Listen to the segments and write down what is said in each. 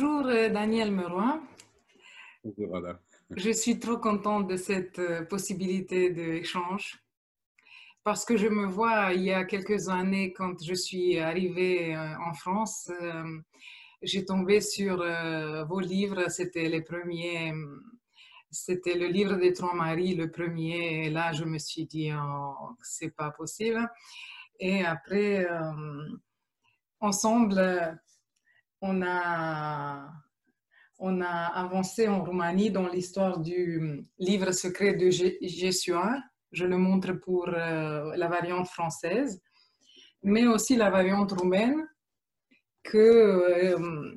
Bonjour euh, Daniel Meroy. Bonjour Anna. Je suis trop contente de cette euh, possibilité d'échange parce que je me vois il y a quelques années quand je suis arrivée euh, en France, j'ai tombé sur vos livres, c'était les premiers, c'était le livre des trois maris, le premier, et là je me suis dit oh, c'est pas possible. Et après, ensemble, on a, on a avancé en Roumanie dans l'histoire du livre secret de Jesua. Je le montre pour euh, la variante française, mais aussi la variante roumaine que, euh,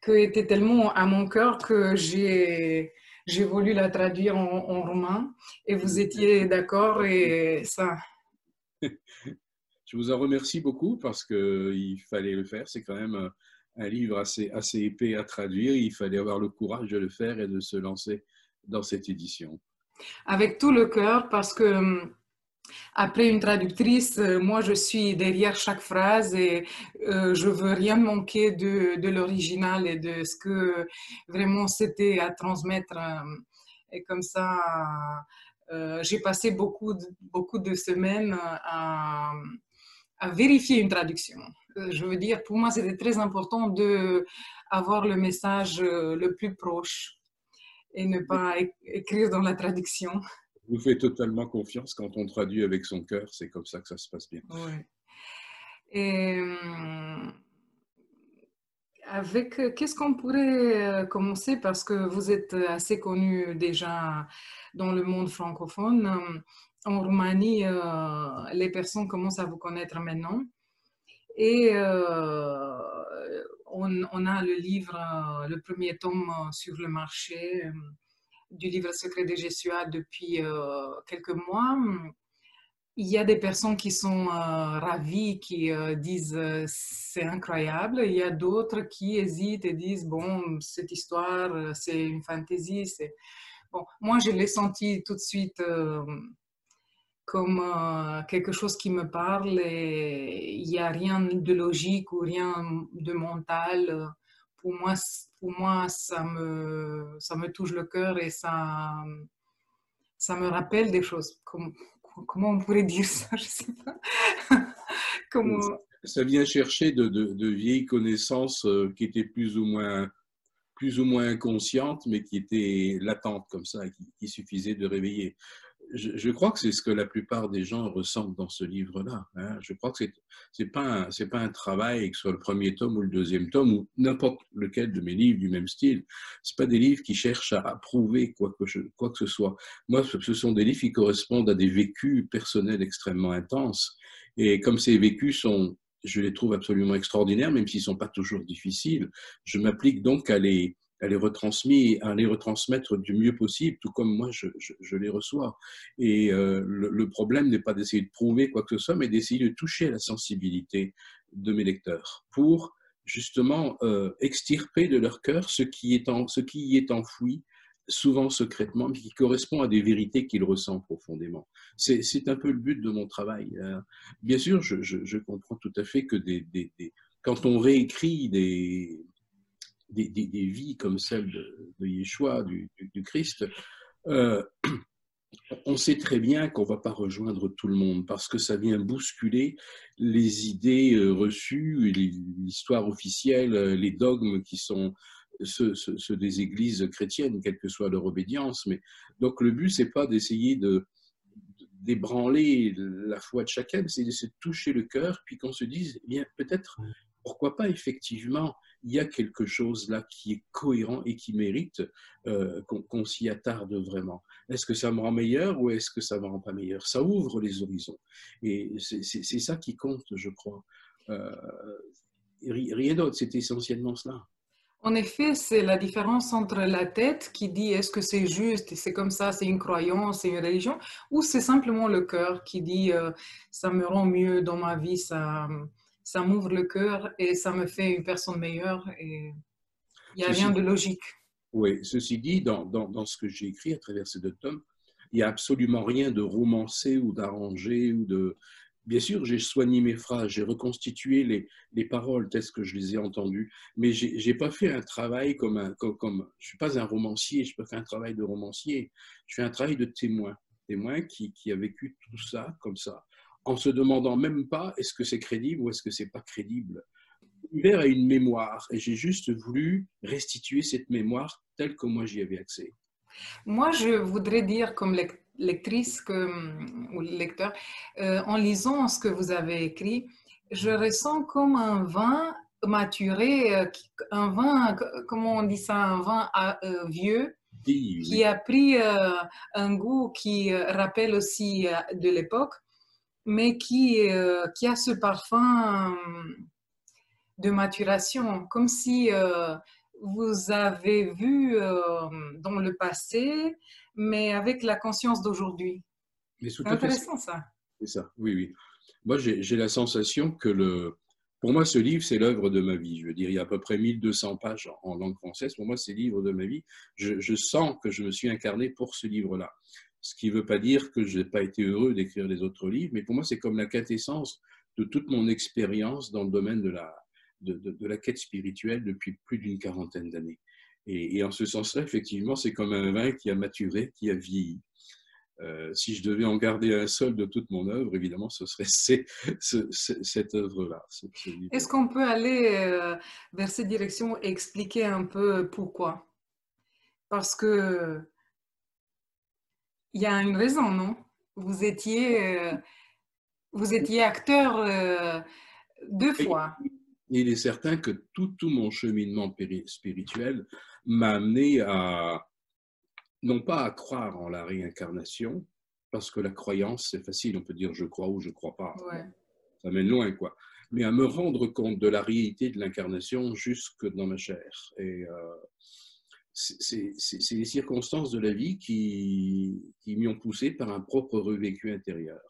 que était tellement à mon cœur que j'ai j'ai voulu la traduire en, en, roumain et vous étiez d'accord et ça. Je vous en remercie beaucoup parce qu'il fallait le faire. C'est quand même un livre assez, épais à traduire. Il fallait avoir le courage de le faire et de se lancer dans cette édition. Avec tout le cœur parce que hum, après une traductrice, euh, moi je suis derrière chaque phrase et euh, je veux rien manquer de, l'original et de ce que vraiment c'était à transmettre. Hum, et comme ça, euh, j'ai passé beaucoup beaucoup de semaines à, à vérifier une traduction. Euh, je veux dire, pour moi, c'était très important de avoir le message euh, le plus proche et ne pas écrire dans la traduction. Je vous fais totalement confiance quand on traduit avec son cœur, c'est comme ça que ça se passe bien. Et euh, avec qu'est-ce qu'on pourrait commencer? Parce que vous êtes assez connu déjà dans le monde francophone en Roumanie, euh, les personnes commencent à vous connaître maintenant. Et euh, on, a le livre, euh, le premier tome sur le marché du livre secret de Jésuat depuis quelques mois. Il y a des personnes qui sont ravies, qui disent c'est incroyable. Il y a d'autres qui hésitent et disent bon, cette histoire, c'est une fantaisie. Bon, moi, je l'ai senti tout de suite comme euh, quelque chose qui me parle et il n'y a rien de logique ou rien de mental. Pour moi, pour moi ça, me, ça me touche le cœur et ça, ça me rappelle des choses. Comme, comment on pourrait dire ça? Je ne sais pas. comment... Ça vient chercher de, de, vieilles connaissances euh, qui étaient plus ou moins plus ou moins inconscientes, mais qui étaient latentes comme ça, qui, qui suffisait de réveiller je, crois que c'est ce que la plupart des gens ressentent dans ce livre-là. Hein. Je crois que c'est n'est pas un, travail que ce soit le premier tome ou le deuxième tome ou n'importe lequel de mes livres du même style. C'est pas des livres qui cherchent à, prouver quoi que, quoi que ce soit. Moi, ce sont des livres qui correspondent à des vécus personnels extrêmement intenses. Et comme ces vécus sont, je les trouve absolument extraordinaires, même s'ils sont pas toujours difficiles, je m'applique donc à les à les, retransmis, à les retransmettre du mieux possible, tout comme moi je, je, les reçois. Et euh, le, problème n'est pas d'essayer de prouver quoi que ce soit, mais d'essayer de toucher la sensibilité de mes lecteurs pour justement euh, extirper de leur cœur ce qui, est en, ce qui y est enfoui, souvent secrètement, mais qui correspond à des vérités qu'ils ressentent profondément. C'est un peu le but de mon travail. Hein. Bien sûr, je, je, comprends tout à fait que des, des, des, quand on réécrit des, des, vies comme celle de, Yeshua, du, Christ, euh, on sait très bien qu'on ne va pas rejoindre tout le monde parce que ça vient bousculer les idées euh, reçues, l'histoire officielle, euh, les dogmes qui sont ceux, des églises chrétiennes, quelle que soit leur obédience. Mais, donc le but, c'est pas d'essayer de, d'ébranler la foi de chacun, c'est de se toucher le cœur, puis qu'on se dise, eh bien, peut-être, pourquoi pas effectivement il y a quelque chose là qui est cohérent et qui mérite euh, qu'on s'y attarde vraiment. Est-ce que ça me rend meilleur ou est-ce que ça me rend pas meilleur? Ça ouvre les horizons. Et c'est ça qui compte, je crois. Euh, rien d'autre, c'est essentiellement cela. En effet, c'est la différence entre la tête qui dit est-ce que c'est juste, c'est comme ça, c'est une croyance, c'est une religion, ou c'est simplement le cœur qui dit euh, ça me rend mieux dans ma vie, ça, ça m'ouvre le cœur et ça me fait une personne meilleure. Et il n'y a rien de logique. Oui, ceci dit, dans, dans, dans ce que j'ai écrit à travers ces deux tomes, il n'y a absolument rien de romancé ou d'arrangé ou de Bien sûr, j'ai soigné mes phrases, j'ai reconstitué les, les, paroles telles que je les ai entendues, mais je n'ai pas fait un travail comme un. Comme, comme je ne suis pas un romancier, je ne peux faire un travail de romancier, je fais un travail de témoin, témoin qui, qui a vécu tout ça comme ça, en se demandant même pas est-ce que c'est crédible ou est-ce que c'est pas crédible? L'univers a une mémoire et j'ai juste voulu restituer cette mémoire telle que moi j'y avais accès. Moi, je voudrais dire comme lectrice que, ou lecteur, euh, en lisant ce que vous avez écrit, je ressens comme un vin maturé, euh, un vin, comment on dit ça, un vin euh, vieux, qui a pris un goût qui rappelle aussi de l'époque, mais qui, qui a ce parfum de maturation, comme si vous avez vu dans le passé mais avec la conscience d'aujourd'hui. C'est intéressant ça. C'est ça, oui, oui. Moi, j'ai la sensation que le, pour moi, ce livre, c'est l'œuvre de ma vie. Je veux dire, il y a à peu près 1200 pages en langue française. Pour moi, c'est l'œuvre de ma vie. Je, sens que je me suis incarné pour ce livre-là. Ce qui ne veut pas dire que je n'ai pas été heureux d'écrire les autres livres, mais pour moi, c'est comme la quintessence de toute mon expérience dans le domaine de la, de, la quête spirituelle depuis plus d'une quarantaine d'années. Et, en ce sens-là, effectivement, c'est comme un vin qui a maturé, qui a vieilli. Euh, si je devais en garder un seul de toute mon œuvre, évidemment, ce serait cette œuvre-là. Est-ce qu'on peut aller euh, vers cette direction et expliquer un peu pourquoi? Parce que il y a une raison, non? Vous étiez, euh, vous étiez acteur deux fois. Il est certain que tout, tout mon cheminement spirituel m'a amené à, non pas à croire en la réincarnation, parce que la croyance, c'est facile, on peut dire je crois ou je crois pas. Ça mène loin, quoi. Mais à me rendre compte de la réalité de l'incarnation jusque dans ma chair. Et euh, c'est les circonstances de la vie qui, m'y ont poussé par un propre revécu intérieur.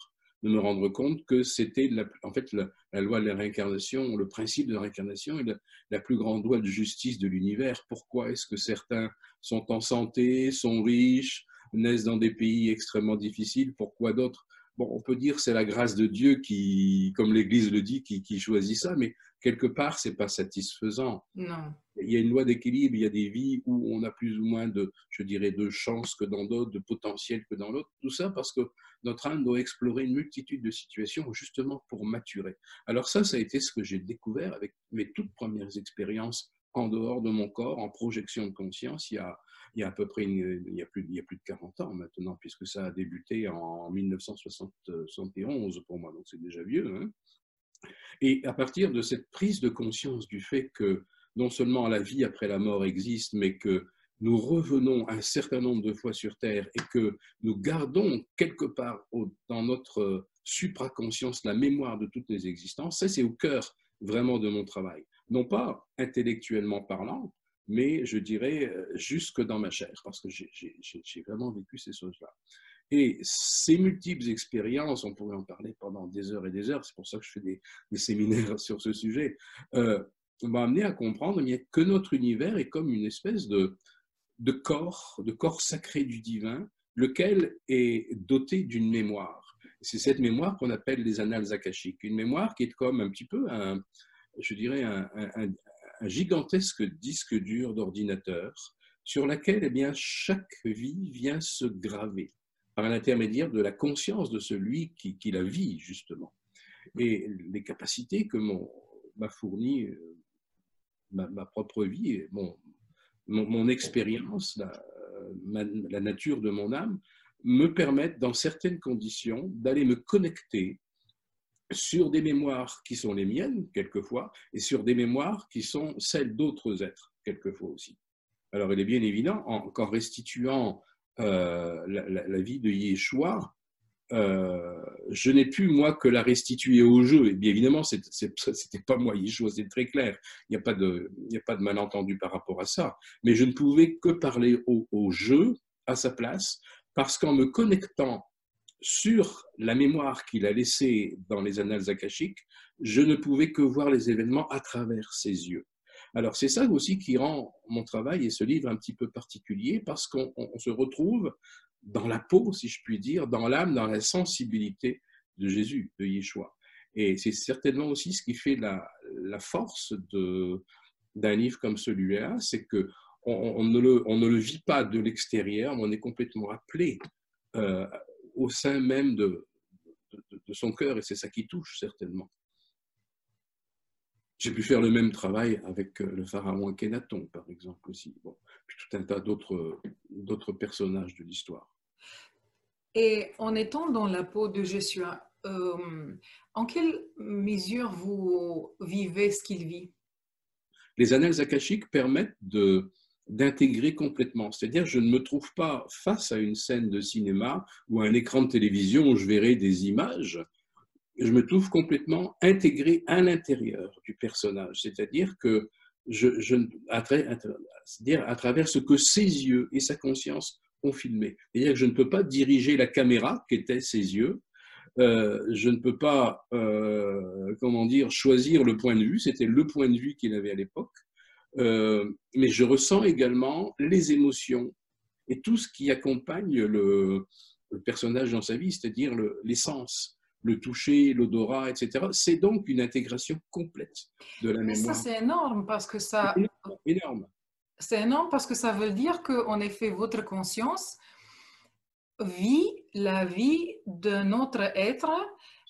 De me rendre compte que c'était en fait la, loi de la réincarnation, le principe de la réincarnation est la, plus grande loi de justice de l'univers. Pourquoi est-ce que certains sont en santé, sont riches, naissent dans des pays extrêmement difficiles? Pourquoi d'autres? Bon, on peut dire c'est la grâce de Dieu qui, comme l'Église le dit, qui, qui choisit ça, mais quelque part, c'est pas satisfaisant. Non. Il y a une loi d'équilibre, il y a des vies où on a plus ou moins de, je dirais, de chance que dans d'autres, de potentiel que dans l'autre. Tout ça parce que notre âme doit explorer une multitude de situations justement pour maturer. Alors ça, ça a été ce que j'ai découvert avec mes toutes premières expériences en dehors de mon corps, en projection de conscience, il y a, il y a à peu près il, y a plus, il y a plus de 40 ans maintenant, puisque ça a débuté en 1971 pour moi, donc c'est déjà vieux. Hein et à partir de cette prise de conscience du fait que non seulement la vie après la mort existe, mais que nous revenons un certain nombre de fois sur Terre et que nous gardons quelque part dans notre supraconscience la mémoire de toutes les existences, ça c'est au cœur vraiment de mon travail. Non pas intellectuellement parlant, mais je dirais euh, jusque dans ma chair, parce que j'ai vraiment vécu ces choses-là. Et ces multiples expériences, on pourrait en parler pendant des heures et des heures, c'est pour ça que je fais des, séminaires sur ce sujet, euh, m'a amené à comprendre que notre univers est comme une espèce de, corps, de corps sacré du divin, lequel est doté d'une mémoire. C'est cette mémoire qu'on appelle les annales akashiques, une mémoire qui est comme un petit peu un, je dirais, un, un gigantesque disque dur d'ordinateur sur laquelle eh bien, chaque vie vient se graver par l'intermédiaire de la conscience de celui qui, la vit, justement. Et les capacités que m'a fourni euh, ma, propre vie, mon, mon, expérience, la, la nature de mon âme, me permettent, dans certaines conditions, d'aller me connecter sur des mémoires qui sont les miennes, quelquefois, et sur des mémoires qui sont celles d'autres êtres, quelquefois aussi. Alors, il est bien évident qu'en restituant euh, la, vie de Yeshua, euh, je n'ai pu, moi, que la restituer au jeu. Et bien évidemment, ce n'était pas moi, Yeshua, c'est très clair. Il n'y a, pas de, a pas de malentendu par rapport à ça. Mais je ne pouvais que parler au, au jeu, à sa place, parce qu'en me connectant sur la mémoire qu'il a laissée dans les annales akashiques, je ne pouvais que voir les événements à travers ses yeux. Alors c'est ça aussi qui rend mon travail et ce livre un petit peu particulier parce qu'on se retrouve dans la peau, si je puis dire, dans l'âme, dans la sensibilité de Jésus, de Yeshua. Et c'est certainement aussi ce qui fait la, force d'un livre comme celui-là, c'est que on, ne le, vit pas de l'extérieur, mais on est complètement appelé euh, au sein même de, de, son cœur, et c'est ça qui touche certainement. J'ai pu faire le même travail avec euh, le pharaon Akhenaton, par exemple, aussi. Bon, puis tout un tas d'autres personnages de l'histoire. Et en étant dans la peau de Jésus, euh, en quelle mesure vous vivez ce qu'il vit? Les annales akashiques permettent de, d'intégrer complètement. C'est-à-dire, je ne me trouve pas face à une scène de cinéma ou à un écran de télévision où je verrai des images. Je me trouve complètement intégré à l'intérieur du personnage. C'est-à-dire que je, à, dire à travers ce que ses yeux et sa conscience ont filmé. C'est-à-dire que je ne peux pas diriger la caméra qui était ses yeux. Euh, je ne peux pas, euh, comment dire, choisir le point de vue. C'était le point de vue qu'il avait à l'époque. Euh, mais je ressens également les émotions et tout ce qui accompagne le, personnage dans sa vie, c'est-à-dire l'essence, le, toucher, l'odorat, etc. C'est donc une intégration complète de la mémoire. ça, c'est énorme parce que ça. Énorme. C'est énorme parce que ça veut dire qu'en effet, votre conscience vit la vie d'un autre être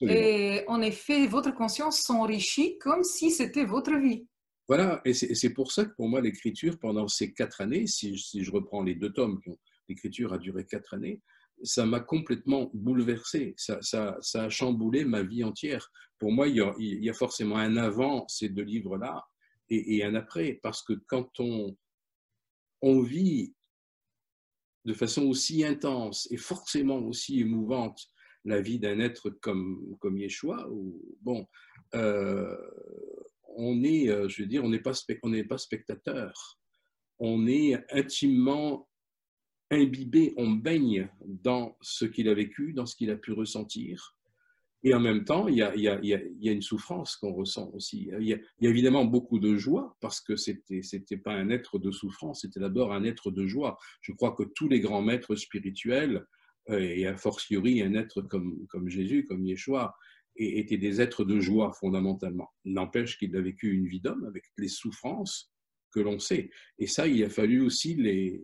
et en effet, votre conscience s'enrichit comme si c'était votre vie. Voilà, et c'est pour ça que pour moi, l'écriture, pendant ces quatre années, si, je reprends les deux tomes, l'écriture a duré quatre années, ça m'a complètement bouleversé, ça, a chamboulé ma vie entière. Pour moi, il y a, forcément un avant ces deux livres-là et, un après, parce que quand on, vit de façon aussi intense et forcément aussi émouvante la vie d'un être comme, comme Yeshua, bon, euh, on est, euh, je veux dire, on n'est pas spectateur. On est intimement imbibé, on baigne dans ce qu'il a vécu, dans ce qu'il a pu ressentir. Et en même temps, il y a, une souffrance qu'on ressent aussi. Il y, a, évidemment beaucoup de joie parce que c'était n'était pas un être de souffrance, c'était d'abord un être de joie. Je crois que tous les grands maîtres spirituels, euh, et a fortiori un être comme, comme Jésus, comme Yeshua, étaient des êtres de joie fondamentalement. N'empêche qu'il a vécu une vie d'homme avec les souffrances que l'on sait. Et ça, il a fallu aussi les,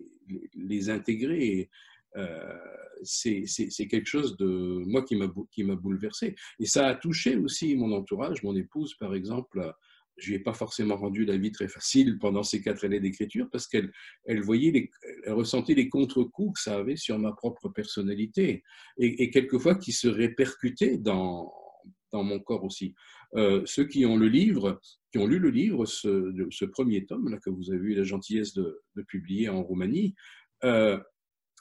les, intégrer. Euh, c'est quelque chose de moi qui m'a bouleversé. Et ça a touché aussi mon entourage, mon épouse par exemple. Je lui ai pas forcément rendu la vie très facile pendant ces quatre années d'écriture parce qu'elle elle voyait, elle ressentait les contre-coups que ça avait sur ma propre personnalité et, et quelquefois qui se répercutaient dans, dans mon corps aussi. Euh, ceux qui ont le livre, qui ont lu le livre, ce, ce premier tome là, que vous avez eu la gentillesse de, publier en Roumanie, euh,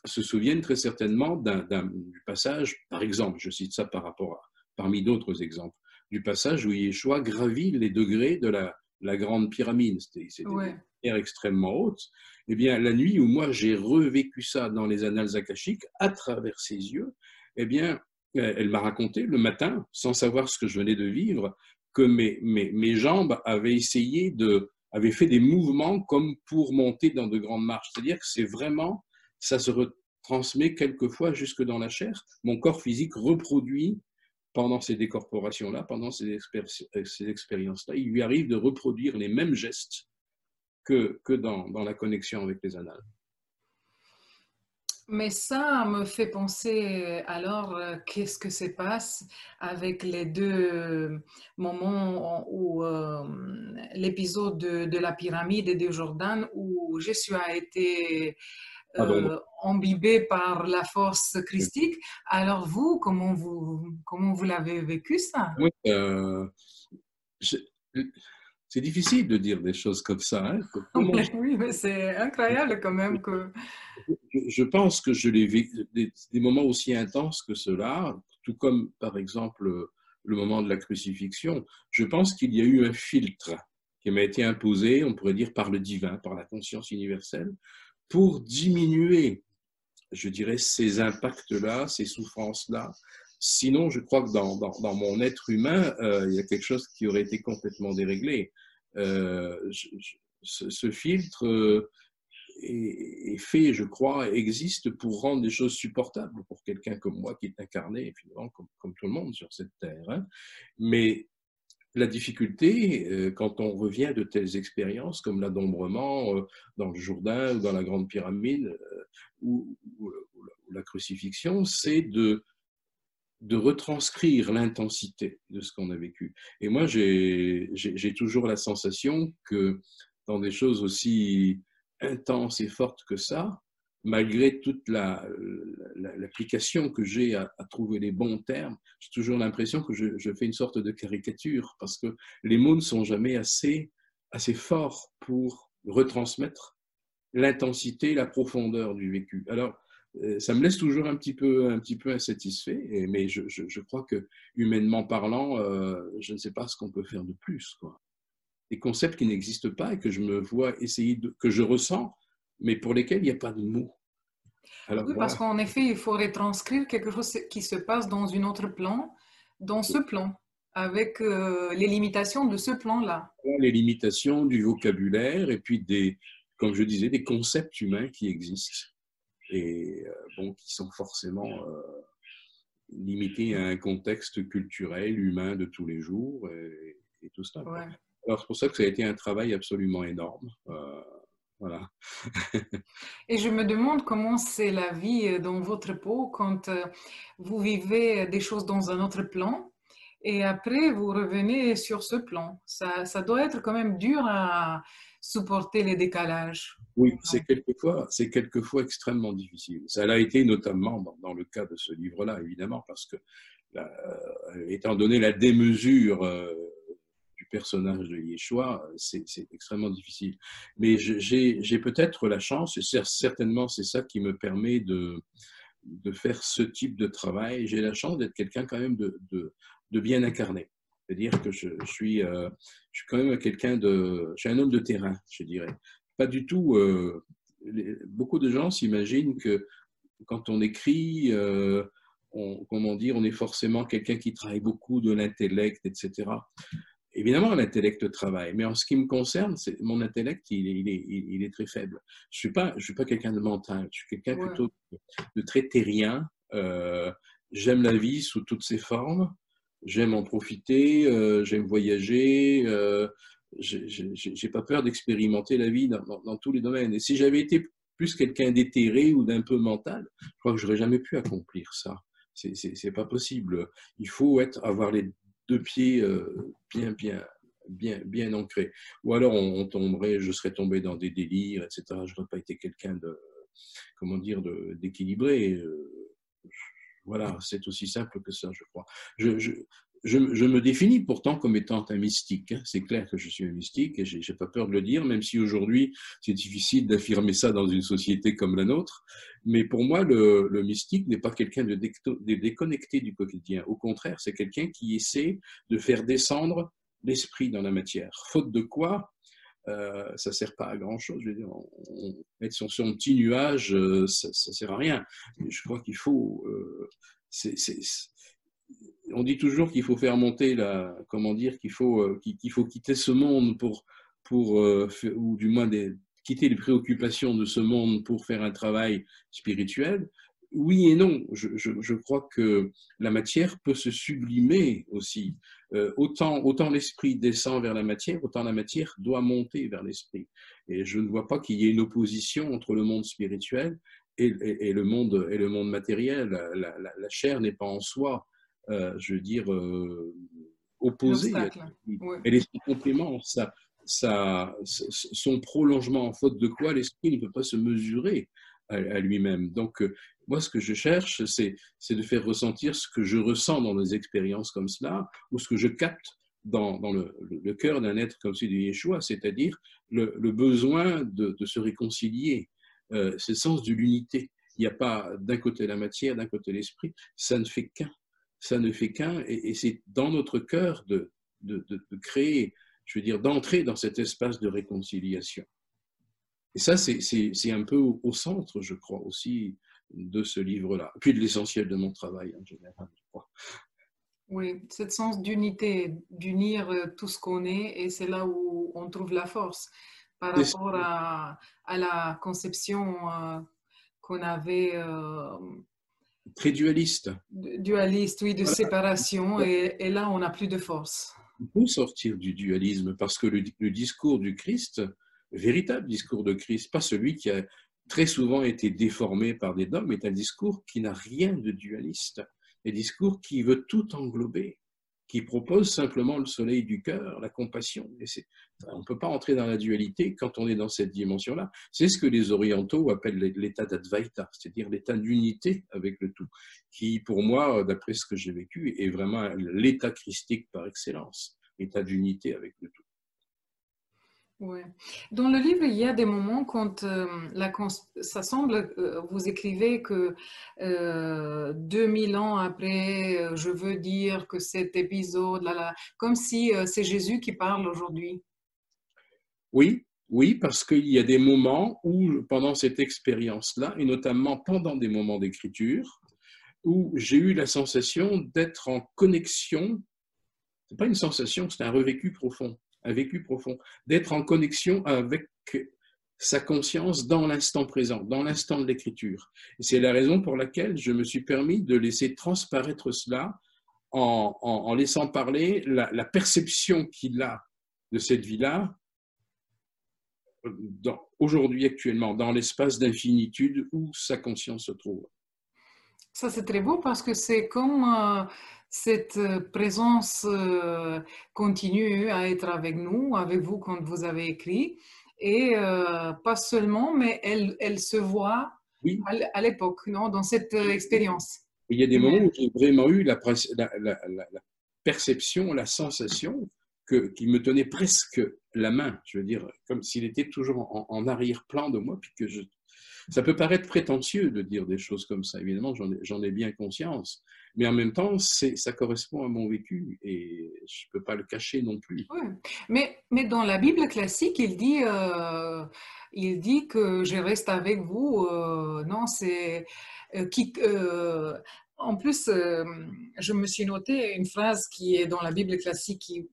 se souviennent très certainement du passage, par exemple, je cite ça par rapport à, parmi d'autres exemples, du passage où Yeshua gravit les degrés de la, la grande pyramide. C'était une pierre extrêmement haute. Eh bien, la nuit où moi j'ai revécu ça dans les annales akashiques, à travers ses yeux, eh bien, elle m'a raconté le matin, sans savoir ce que je venais de vivre, que mes, jambes avaient essayé de, avaient fait des mouvements comme pour monter dans de grandes marches. C'est-à-dire que c'est vraiment, ça se retransmet quelquefois jusque dans la chair. Mon corps physique reproduit pendant ces décorporations-là, pendant ces, ces expériences-là, il lui arrive de reproduire les mêmes gestes que, que dans, dans la connexion avec les annales. Mais ça me fait penser alors euh, qu'est-ce que se passe avec les deux moments où euh, l'épisode de, la pyramide et de Jordan où Jésus a été euh, imbibé par la force christique. Alors vous, comment vous, comment vous l'avez vécu ça? Oui, c'est difficile de dire des choses comme ça. Hein. oui, mais c'est incroyable quand même que... Je, pense que je l'ai vécu, des, moments aussi intenses que cela, tout comme par exemple le moment de la crucifixion, je pense qu'il y a eu un filtre qui m'a été imposé, on pourrait dire par le divin, par la conscience universelle, pour diminuer, je dirais, ces impacts-là, ces souffrances-là, Sinon, je crois que dans, dans, mon être humain, euh, il y a quelque chose qui aurait été complètement déréglé. Euh, ce, filtre, euh, est, fait, je crois, existe pour rendre les choses supportables pour quelqu'un comme moi qui est incarné, finalement, comme, tout le monde sur cette terre. Hein. Mais la difficulté, quand on revient de telles expériences comme l'adombrement dans le Jourdain ou dans la Grande Pyramide ou, la crucifixion, c'est de, de retranscrire l'intensité de ce qu'on a vécu. Et moi, j'ai toujours la sensation que dans des choses aussi intenses et fortes que ça, malgré toute l'application que j'ai à, trouver les bons termes, j'ai toujours l'impression que je, fais une sorte de caricature parce que les mots ne sont jamais assez, assez forts pour retransmettre l'intensité, la profondeur du vécu. Alors, ça me laisse toujours un petit peu, un petit peu insatisfait, mais je, crois que, humainement parlant, euh, je ne sais pas ce qu'on peut faire de plus. Quoi. Des concepts qui n'existent pas et que je me vois essayer de, que je ressens mais pour lesquels il n'y a pas de mots. oui, parce qu'en effet, il faut retranscrire quelque chose qui se passe dans un autre plan, dans ce plan, avec euh, les limitations de ce plan-là. Les limitations du vocabulaire et puis des, comme je disais, des concepts humains qui existent et euh, bon, qui sont forcément euh, limités à un contexte culturel, humain de tous les jours et, tout ça. Alors c'est pour ça que ça a été un travail absolument énorme. Voilà. Et je me demande comment c'est la vie euh, dans votre peau quand euh, vous vivez des choses dans un autre plan et après vous revenez sur ce plan. Ça, ça doit être quand même dur à supporter les décalages. Oui, c'est quelquefois, c'est quelquefois extrêmement difficile. Ça l'a été notamment dans, le cas de ce livre-là, évidemment, parce que euh, étant donné la démesure personnage de Yeshua, c'est extrêmement difficile. Mais j'ai peut-être la chance, et certainement c'est ça qui me permet de, de faire ce type de travail. J'ai la chance d'être quelqu'un quand même de, de, bien incarné. C'est-à-dire que je, suis, euh, je suis quand même quelqu'un de... Je suis un homme de terrain, je dirais. Pas du tout... Euh, beaucoup de gens s'imaginent que quand on écrit... Euh, on, comment dire, on est forcément quelqu'un qui travaille beaucoup de l'intellect, etc. Évidemment, l'intellect travaille, mais en ce qui me concerne, mon intellect, il est, il, est, très faible. Je ne suis pas, je suis pas quelqu'un de mental, je suis quelqu'un plutôt de très terrien. J'aime la vie sous toutes ses formes, j'aime en profiter, euh, j'aime voyager, euh, j'ai pas peur d'expérimenter la vie dans, tous les domaines. Et si j'avais été plus quelqu'un d'éthéré ou d'un peu mental, je crois que j'aurais jamais pu accomplir ça. C'est pas possible. Il faut être, avoir les deux pieds euh, bien, bien, bien, bien ancrés. Ou alors on, tomberait, je serais tombé dans des délires, etc. Je n'aurais pas été quelqu'un de, comment dire, d'équilibré. Euh, voilà, c'est aussi simple que ça, je crois. Je, je, je, me définis pourtant comme étant un mystique. Hein. C'est clair que je suis un mystique et je n'ai pas peur de le dire, même si aujourd'hui c'est difficile d'affirmer ça dans une société comme la nôtre. Mais pour moi, le, mystique n'est pas quelqu'un de, déconnecté du quotidien. Au contraire, c'est quelqu'un qui essaie de faire descendre l'esprit dans la matière. Faute de quoi, euh, ça sert pas à grand chose. Je veux dire, on, mettre sur son petit nuage, euh, ça ne sert à rien. Je crois qu'il faut. Euh, on dit toujours qu'il faut faire monter la, comment dire, qu'il faut, euh, qu'il faut quitter ce monde pour, pour euh, ou du moins quitter les préoccupations de ce monde pour faire un travail spirituel. Oui et non. Je, crois que la matière peut se sublimer aussi. Euh, autant autant l'esprit descend vers la matière, autant la matière doit monter vers l'esprit. Et je ne vois pas qu'il y ait une opposition entre le monde spirituel et, le, monde, et le monde matériel. la chair n'est pas en soi euh, je veux dire, euh, opposé. Elle est son complément, ça, ça, son prolongement, en faute de quoi l'esprit ne peut pas se mesurer à, lui-même. Donc, moi, ce que je cherche, c'est de faire ressentir ce que je ressens dans des expériences comme cela, ou ce que je capte dans, le, le, cœur d'un être comme celui de Yeshua, c'est-à-dire le, le, besoin de, se réconcilier, euh, ce sens de l'unité. Il n'y a pas d'un côté la matière, d'un côté l'esprit, ça ne fait qu'un ça ne fait qu'un, et, c'est dans notre cœur de, créer, je veux dire, d'entrer dans cet espace de réconciliation. Et ça, c'est un peu au, centre, je crois, aussi de ce livre-là, puis de l'essentiel de mon travail en général, je crois. Oui, ce sens d'unité, d'unir euh, tout ce qu'on est, et c'est là où on trouve la force. par rapport à, à, la conception qu'on avait. Très dualiste. Dualiste, oui, de séparation. Et, et, là, on n'a plus de force. Il faut sortir du dualisme parce que le, le discours du Christ, véritable discours de Christ, pas celui qui a très souvent été déformé par des dogmes, est un discours qui n'a rien de dualiste, un discours qui veut tout englober, qui propose simplement le soleil du cœur, la compassion. On ne peut pas entrer dans la dualité quand on est dans cette dimension-là. C'est ce que les orientaux appellent l'état d'advaita, c'est-à-dire l'état d'unité avec le tout, qui pour moi, d'après ce que j'ai vécu, est vraiment l'état christique par excellence, l'état d'unité avec le tout. Ouais. Dans le livre, il y a des moments quand euh, ça semble, euh, vous écrivez que 2000 euh, ans après, je veux dire que cet épisode, là, comme si c'est Jésus qui parle aujourd'hui. Oui, oui, parce qu'il y a des moments où, pendant cette expérience-là, et notamment pendant des moments d'écriture, où j'ai eu la sensation d'être en connexion. C'est pas une sensation, c'est un revécu profond un vécu profond, d'être en connexion avec sa conscience dans l'instant présent, dans l'instant de l'écriture. C'est la raison pour laquelle je me suis permis de laisser transparaître cela en, laissant parler la, perception qu'il a de cette vie-là aujourd'hui actuellement, dans l'espace d'infinitude où sa conscience se trouve. Ça, c'est très beau parce que c'est comme euh, cette euh, présence euh, continue à être avec nous, avec vous quand vous avez écrit. Et euh, pas seulement, mais elle, elle se voit à l'époque, non, dans cette expérience. Il y a des moments où j'ai vraiment eu la, la, la, perception, la sensation qu'il me tenait presque la main, je veux dire, comme s'il était toujours en, en arrière-plan de moi, puis que je, ça peut paraître prétentieux de dire des choses comme ça, évidemment, j'en ai, bien conscience, mais en même temps, ça correspond à mon vécu et je ne peux pas le cacher non plus. Mais, mais dans la Bible classique, il dit, euh, il dit que je reste avec vous. Euh, non, c'est euh, qui. en plus, je me suis noté une phrase qui est dans la Bible classique qui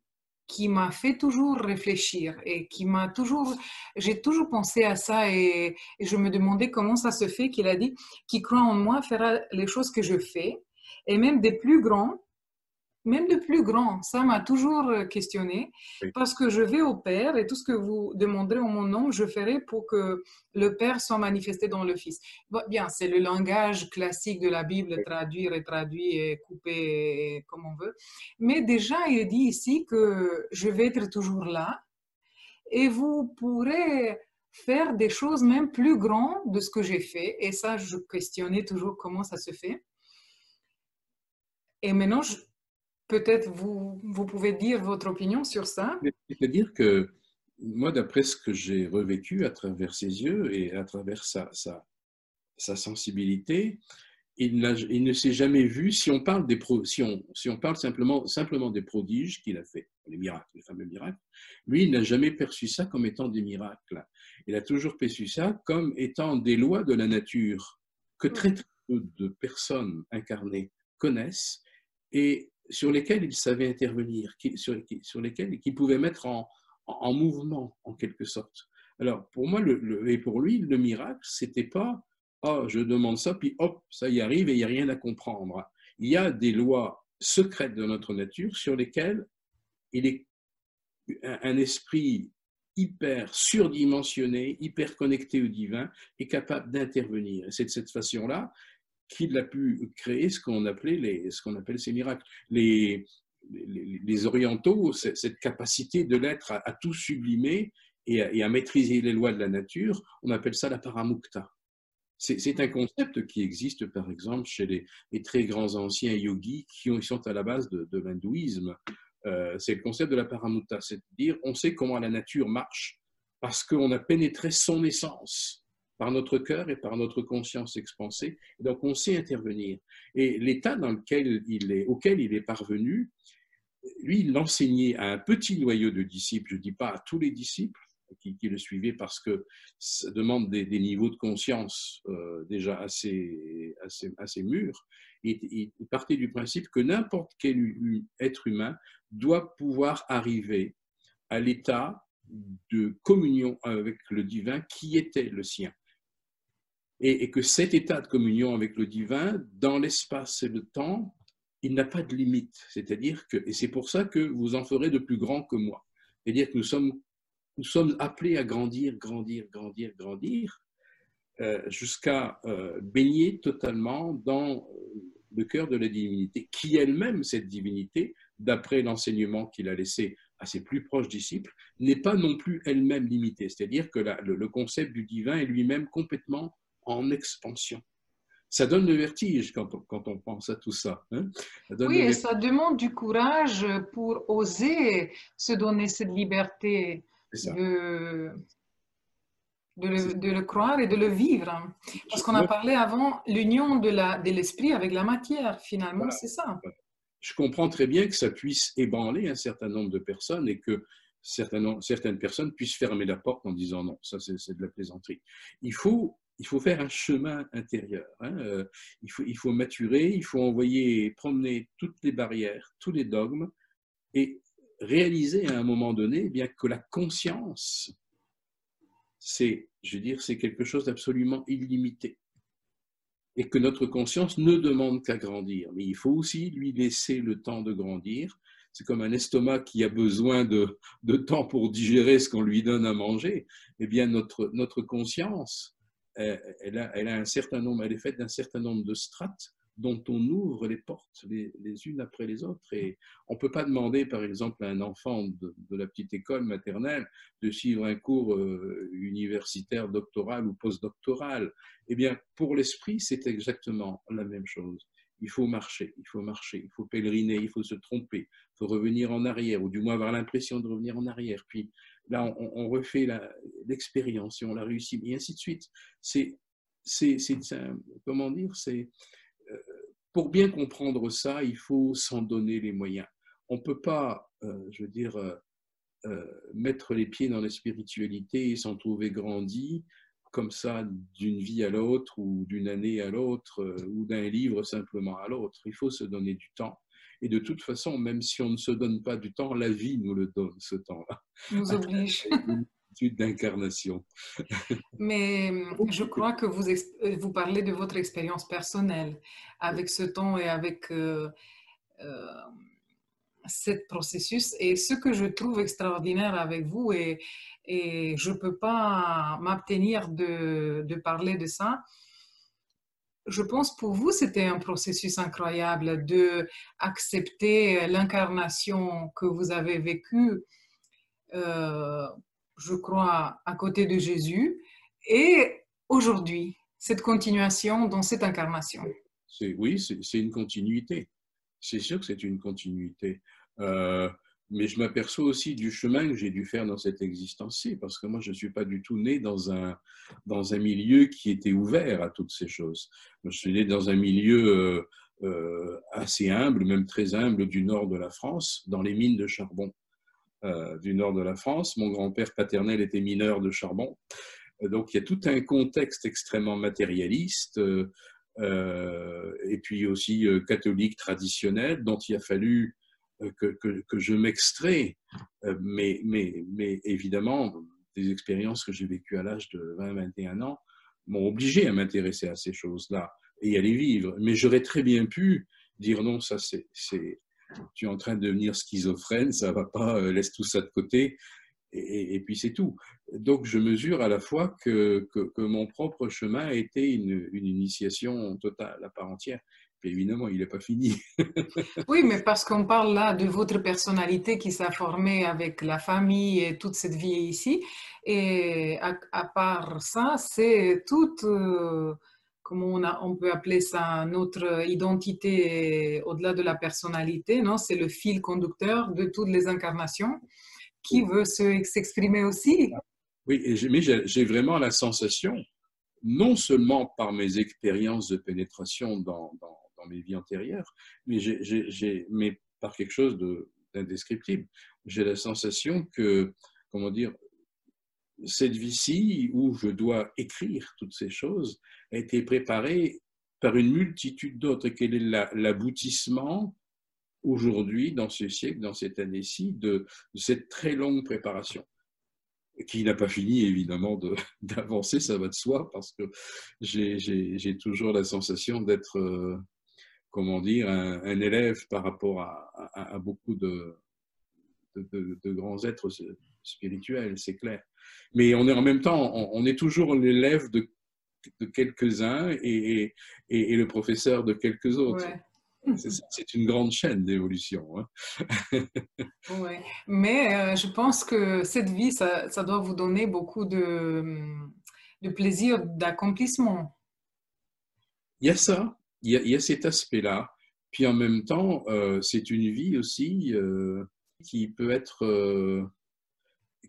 qui m'a fait toujours réfléchir et qui m'a toujours, j'ai toujours pensé à ça et, je me demandais comment ça se fait qu'il a dit, qui croit en moi fera les choses que je fais et même des plus grands même de plus grand, ça m'a toujours euh, questionné parce que je vais au Père et tout ce que vous demanderez en mon nom, je ferai pour que le Père soit manifesté dans le Fils. bien, c'est le langage classique de la Bible, traduire et traduire et couper comme on veut. Mais déjà, il dit ici que je vais être toujours là et vous pourrez faire des choses même plus grandes de ce que j'ai fait. Et ça, je questionnais toujours comment ça se fait. Et maintenant, Peut-être vous, vous pouvez dire votre opinion sur ça. C'est-à-dire que moi, d'après ce que j'ai revécu à travers ses yeux et à travers sa, sa, sa sensibilité, il, il, ne s'est jamais vu, si on parle, des pro, si on, si on parle simplement, simplement des prodiges qu'il a fait, les miracles, les fameux miracles, lui, il n'a jamais perçu ça comme étant des miracles. Il a toujours perçu ça comme étant des lois de la nature que très, très peu de personnes incarnées connaissent et sur lesquels il savait intervenir, sur, lesquels il pouvait mettre en, en, mouvement, en quelque sorte. Alors, pour moi, et pour lui, le miracle, c'était pas oh, je demande ça, puis hop, ça y arrive et il n'y a rien à comprendre. Il y a des lois secrètes de notre nature sur lesquelles il est un esprit hyper surdimensionné, hyper connecté au divin, est capable d'intervenir. C'est de cette façon-là qu'il a pu créer ce qu'on appelait les, ce qu'on appelle ces miracles. Les, les, orientaux, cette capacité de l'être à, tout sublimer et à, maîtriser les lois de la nature, on appelle ça la paramukta. C'est un concept qui existe, par exemple, chez les, très grands anciens yogis qui sont à la base de, l'hindouisme. Euh, c'est le concept de la paramukta, c'est-à-dire on sait comment la nature marche parce qu'on a pénétré son essence par notre cœur et par notre conscience expansée. Donc on sait intervenir. Et l'état dans lequel il est, auquel il est parvenu, lui, il l'enseignait à un petit noyau de disciples, je ne dis pas à tous les disciples qui, le suivaient parce que ça demande des, niveaux de conscience euh, déjà assez, assez, assez mûrs. Il, il partait du principe que n'importe quel être humain doit pouvoir arriver à l'état de communion avec le divin qui était le sien. Et, que cet état de communion avec le divin, dans l'espace et le temps, il n'a pas de limite. C'est-à-dire que, et c'est pour ça que vous en ferez de plus grand que moi. C'est-à-dire que nous sommes, appelés à grandir, grandir, grandir, grandir, euh, jusqu'à euh, baigner totalement dans le cœur de la divinité, qui elle-même, cette divinité, d'après l'enseignement qu'il a laissé à ses plus proches disciples, n'est pas non plus elle-même limitée. C'est-à-dire que le, concept du divin est lui-même complètement en expansion. Ça donne le vertige quand on, quand on pense à tout ça. Hein. oui, et ça demande du courage pour oser se donner cette liberté de, de le, de le, croire et de le vivre. Parce qu'on a parlé avant l'union de l'esprit avec la matière, finalement, c'est ça je comprends très bien que ça puisse ébranler un certain nombre de personnes et que certaines personnes puissent fermer la porte en disant non, ça c'est de la plaisanterie. Il faut, il faut faire un chemin intérieur. Hein, euh, il, faut, maturer, il faut envoyer, promener toutes les barrières, tous les dogmes et réaliser à un moment donné eh bien que la conscience, c'est, je veux dire, c'est quelque chose d'absolument illimité et que notre conscience ne demande qu'à grandir. Mais il faut aussi lui laisser le temps de grandir. C'est comme un estomac qui a besoin de, temps pour digérer ce qu'on lui donne à manger. Eh bien, notre conscience, elle, a, un certain nombre, elle est faite d'un certain nombre de strates dont on ouvre les portes les, unes après les autres. Et on ne peut pas demander, par exemple, à un enfant de, la petite école maternelle de suivre un cours euh, universitaire, doctoral ou postdoctoral. Eh bien, pour l'esprit, c'est exactement la même chose. Il faut marcher, il faut marcher, il faut pèleriner, il faut se tromper, il faut revenir en arrière, ou du moins avoir l'impression de revenir en arrière. Puis là, on, refait l'expérience et on la réussit, et ainsi de suite. C'est, comment dire, c'est pour bien comprendre ça, il faut s'en donner les moyens. On ne peut pas, euh, je veux dire, euh, euh, mettre les pieds dans la spiritualité et s'en trouver grandi comme ça d'une vie à l'autre ou d'une année à l'autre ou d'un livre simplement à l'autre. Il faut se donner du temps. Et de toute façon, même si on ne se donne pas du temps, la vie nous le donne, ce temps-là. Nous oblige. d'incarnation. Mais je crois que vous, vous parlez de votre expérience personnelle avec ce temps et avec euh, euh, ce processus. Et ce que je trouve extraordinaire avec vous, et, et je ne peux pas m'abstenir de, de, parler de ça, je pense pour vous, c'était un processus incroyable de accepter l'incarnation que vous avez vécue euh, je crois, à côté de Jésus, et aujourd'hui, cette continuation dans cette incarnation. Oui, c'est une continuité. C'est sûr que c'est une continuité. Euh, mais je m'aperçois aussi du chemin que j'ai dû faire dans cette existence-ci, parce que moi, je ne suis pas du tout né dans un, dans un milieu qui était ouvert à toutes ces choses. Je suis né dans un milieu euh, euh, assez humble, même très humble, du nord de la France, dans les mines de charbon. Euh, du nord de la France. Mon grand-père paternel était mineur de charbon. Donc il y a tout un contexte extrêmement matérialiste et puis aussi catholique traditionnel dont il a fallu que, que, je m'extrais. Mais, mais, mais évidemment, des expériences que j'ai vécues à l'âge de 20-21 ans m'ont obligé à m'intéresser à ces choses-là et à les vivre. Mais j'aurais très bien pu dire non, ça c'est tu es en train de devenir schizophrène, ça va pas, euh, laisse tout ça de côté, et, puis c'est tout. Donc je mesure à la fois que, que, mon propre chemin a été une, une, initiation totale, à part entière. Évidemment, il n'est pas fini. oui, mais parce qu'on parle là de votre personnalité qui s'est formée avec la famille et toute cette vie ici. Et à, part ça, c'est toute... Euh, comment on, a, on, peut appeler ça, notre identité au-delà de la personnalité, non? C'est le fil conducteur de toutes les incarnations qui veut s'exprimer aussi. Oui, mais j'ai vraiment la sensation, non seulement par mes expériences de pénétration dans, dans, mes vies antérieures, mais, par quelque chose d'indescriptible. J'ai la sensation que, comment dire, cette vie-ci, où je dois écrire toutes ces choses, a été préparée par une multitude d'autres. Quel est l'aboutissement aujourd'hui, dans ce siècle, dans cette année-ci, de, cette très longue préparation? Qui n'a pas fini évidemment d'avancer, ça va de soi, parce que j'ai toujours la sensation d'être, euh, comment dire, un, élève par rapport à, beaucoup de, de, grands êtres spirituels, c'est clair. Mais on est en même temps, on, est toujours l'élève de, quelques-uns et, et, le professeur de quelques autres. C'est une grande chaîne d'évolution. Hein. mais euh, je pense que cette vie, ça, ça doit vous donner beaucoup de, de plaisir, d'accomplissement. Il y a ça, il y a, il y a cet aspect-là. Puis en même temps, euh, c'est une vie aussi euh, qui peut être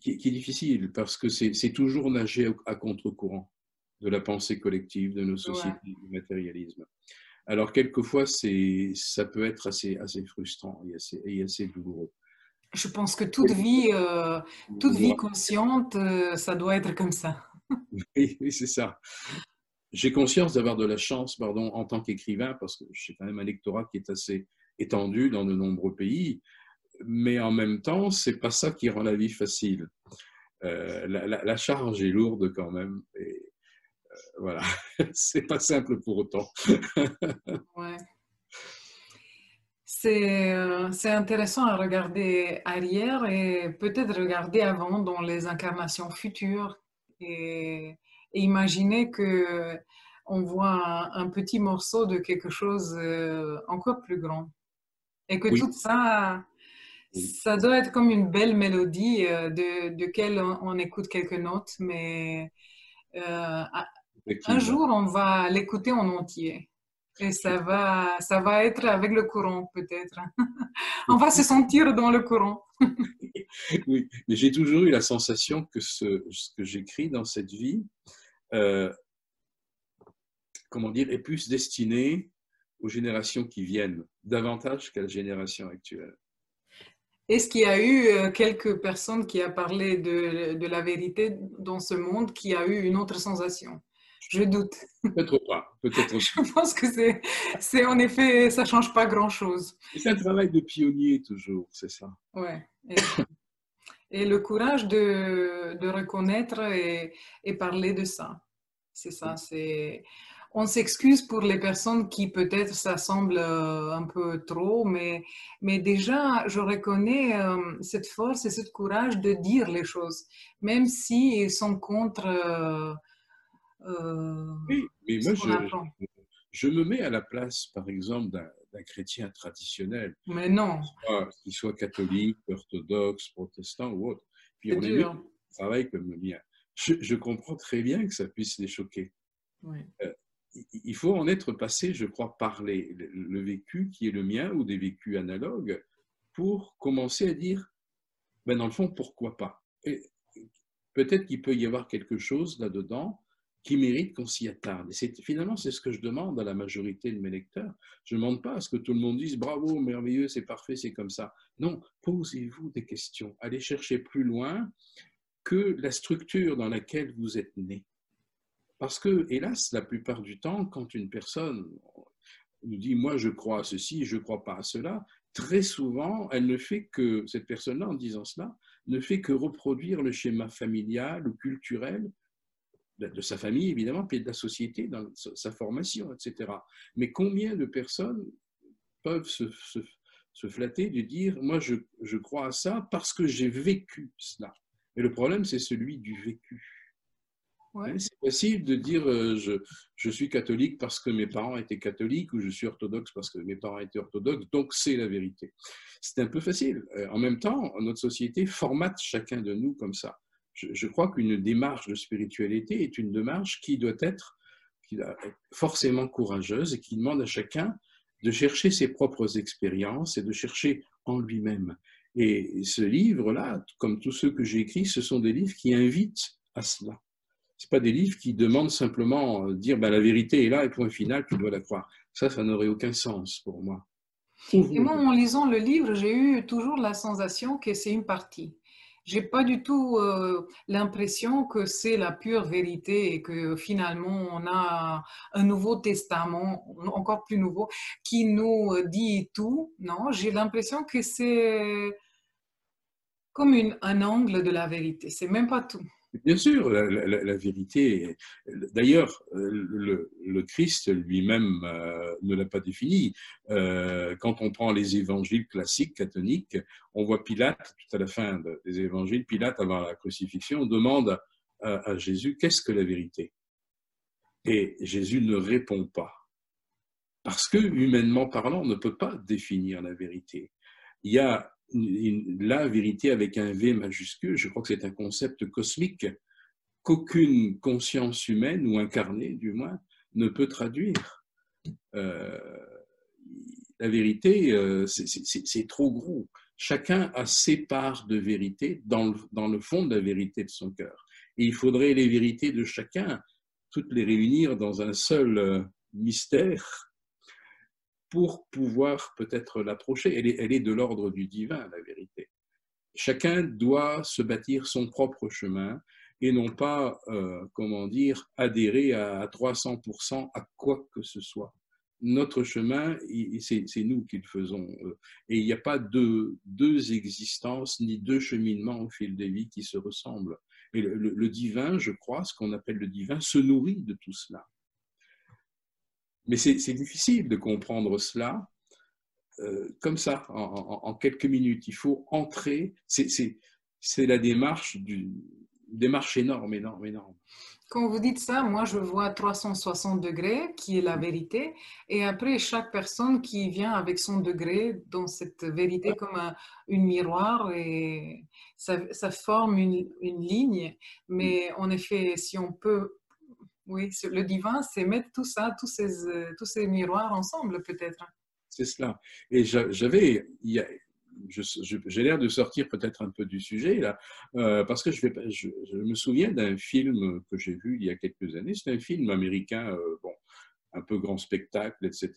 qui, est difficile parce que c'est toujours nager à contre-courant de la pensée collective, de nos sociétés, du matérialisme. Alors, quelquefois, ça peut être assez, assez frustrant et assez, et assez douloureux. Je pense que toute vie, euh, toute vie consciente, euh, ça doit être comme ça. oui, c'est ça. J'ai conscience d'avoir de la chance, en tant qu'écrivain, parce que j'ai quand même un lectorat qui est assez étendu dans de nombreux pays, mais en même temps, c'est pas ça qui rend la vie facile. Euh, la, charge est lourde quand même. Et, voilà, c'est pas simple pour autant. Euh, c'est intéressant à regarder arrière et peut-être regarder avant dans les incarnations futures et, imaginer que on voit un, petit morceau de quelque chose euh, encore plus grand. Et que tout ça, ça doit être comme une belle mélodie euh, de, de laquelle on, écoute quelques notes, mais un jour, on va l'écouter en entier. Et ça va, ça va être avec le courant, peut-être. on va se sentir dans le courant. oui, mais j'ai toujours eu la sensation que ce, que j'écris dans cette vie, euh, comment dire, est plus destiné aux générations qui viennent, davantage qu'à la génération actuelle. Est-ce qu'il y a eu euh, quelques personnes qui ont parlé de, de, la vérité dans ce monde qui a eu une autre sensation? Je doute. Peut-être pas. Peut-être Je pense que c'est, c'est en effet, ça change pas grand-chose. C'est un travail de pionnier toujours, c'est ça. Ouais. Et, le courage de, de reconnaître et, et, parler de ça. C'est ça. C'est. On s'excuse pour les personnes qui peut-être ça semble euh, un peu trop, mais, mais déjà, je reconnais euh, cette force et ce courage de dire les choses, même s'ils sont contre euh, euh, oui, mais moi, je, je, me mets à la place, par exemple, d'un chrétien traditionnel. Mais non. Qu'il soit, catholique, orthodoxe, protestant ou autre. Puis on est un travail comme le mien. Je, comprends très bien que ça puisse les choquer. Euh, il faut en être passé, je crois, par les, le vécu qui est le mien ou des vécus analogues pour commencer à dire, ben dans le fond, pourquoi pas? Peut-être qu'il peut y avoir quelque chose là-dedans qui mérite qu'on s'y attarde. Et finalement, c'est ce que je demande à la majorité de mes lecteurs. Je ne demande pas à ce que tout le monde dise bravo, merveilleux, c'est parfait, c'est comme ça. Non, posez-vous des questions. Allez chercher plus loin que la structure dans laquelle vous êtes né. Parce que, hélas, la plupart du temps, quand une personne nous dit moi je crois à ceci, je ne crois pas à cela, très souvent, elle ne fait que, cette personne-là, en disant cela, ne fait que reproduire le schéma familial ou culturel de sa famille, évidemment, puis de la société dans sa formation, etc. Mais combien de personnes peuvent se, se, flatter de dire, moi, je, je, crois à ça parce que j'ai vécu cela. Et le problème, c'est celui du vécu. C'est possible de dire, euh, je, je, suis catholique parce que mes parents étaient catholiques, ou je suis orthodoxe parce que mes parents étaient orthodoxes, donc c'est la vérité. C'est un peu facile. Euh, en même temps, notre société formate chacun de nous comme ça je, crois qu'une démarche de spiritualité est une démarche qui doit être, forcément courageuse et qui demande à chacun de chercher ses propres expériences et de chercher en lui-même. Et ce livre-là, comme tous ceux que j'ai écrits, ce sont des livres qui invitent à cela. Ce pas des livres qui demandent simplement euh, dire ben, la vérité est là et point final, tu dois la croire. Ça, ça n'aurait aucun sens pour moi. Et moi, en lisant le livre, j'ai eu toujours la sensation que c'est une partie j'ai pas du tout euh, l'impression que c'est la pure vérité et que finalement on a un nouveau testament, encore plus nouveau, qui nous dit tout. Non, j'ai l'impression que c'est comme un angle de la vérité. C'est même pas tout. Bien sûr, la, vérité. D'ailleurs, le, Christ lui-même euh, ne l'a pas défini. Euh, quand on prend les évangiles classiques catholiques, on voit Pilate, tout à la fin des évangiles, Pilate, avant la crucifixion, demande à, à Jésus qu'est-ce que la vérité? Et Jésus ne répond pas. Parce que, humainement parlant, on ne peut pas définir la vérité. Il y a la vérité avec un V majuscule, je crois que c'est un concept cosmique qu'aucune conscience humaine, ou incarnée du moins, ne peut traduire. Euh, la vérité, euh, c'est trop gros. Chacun a ses parts de vérité dans le, dans le fond de la vérité de son cœur. Et il faudrait les vérités de chacun, toutes les réunir dans un seul euh, mystère pour pouvoir peut-être l'approcher. Elle est, elle est de l'ordre du divin, la vérité. Chacun doit se bâtir son propre chemin et non pas, euh, comment dire, adhérer à 300% à quoi que ce soit. Notre chemin, c'est nous qui le faisons. Euh, et il n'y a pas deux, existences ni deux cheminements au fil des vies qui se ressemblent. Et le divin, je crois, ce qu'on appelle le divin, se nourrit de tout cela. Mais c'est difficile de comprendre cela euh, comme ça, en, quelques minutes. Il faut entrer. C'est la démarche, du, démarche énorme, énorme, énorme. Quand vous dites ça, moi je vois 360 degrés, qui est la vérité, et après chaque personne qui vient avec son degré dans cette vérité comme un, une miroir, et ça, ça forme une, une, ligne. Mais en effet, si on peut oui, le divin, c'est mettre tout ça, tous ces, euh, tous ces miroirs ensemble, peut-être. C'est cela. Et j'avais, j'ai l'air de sortir peut-être un peu du sujet là, euh, parce que je, vais, je, me souviens d'un film que j'ai vu il y a quelques années. C'est un film américain, euh, bon, un peu grand spectacle, etc.,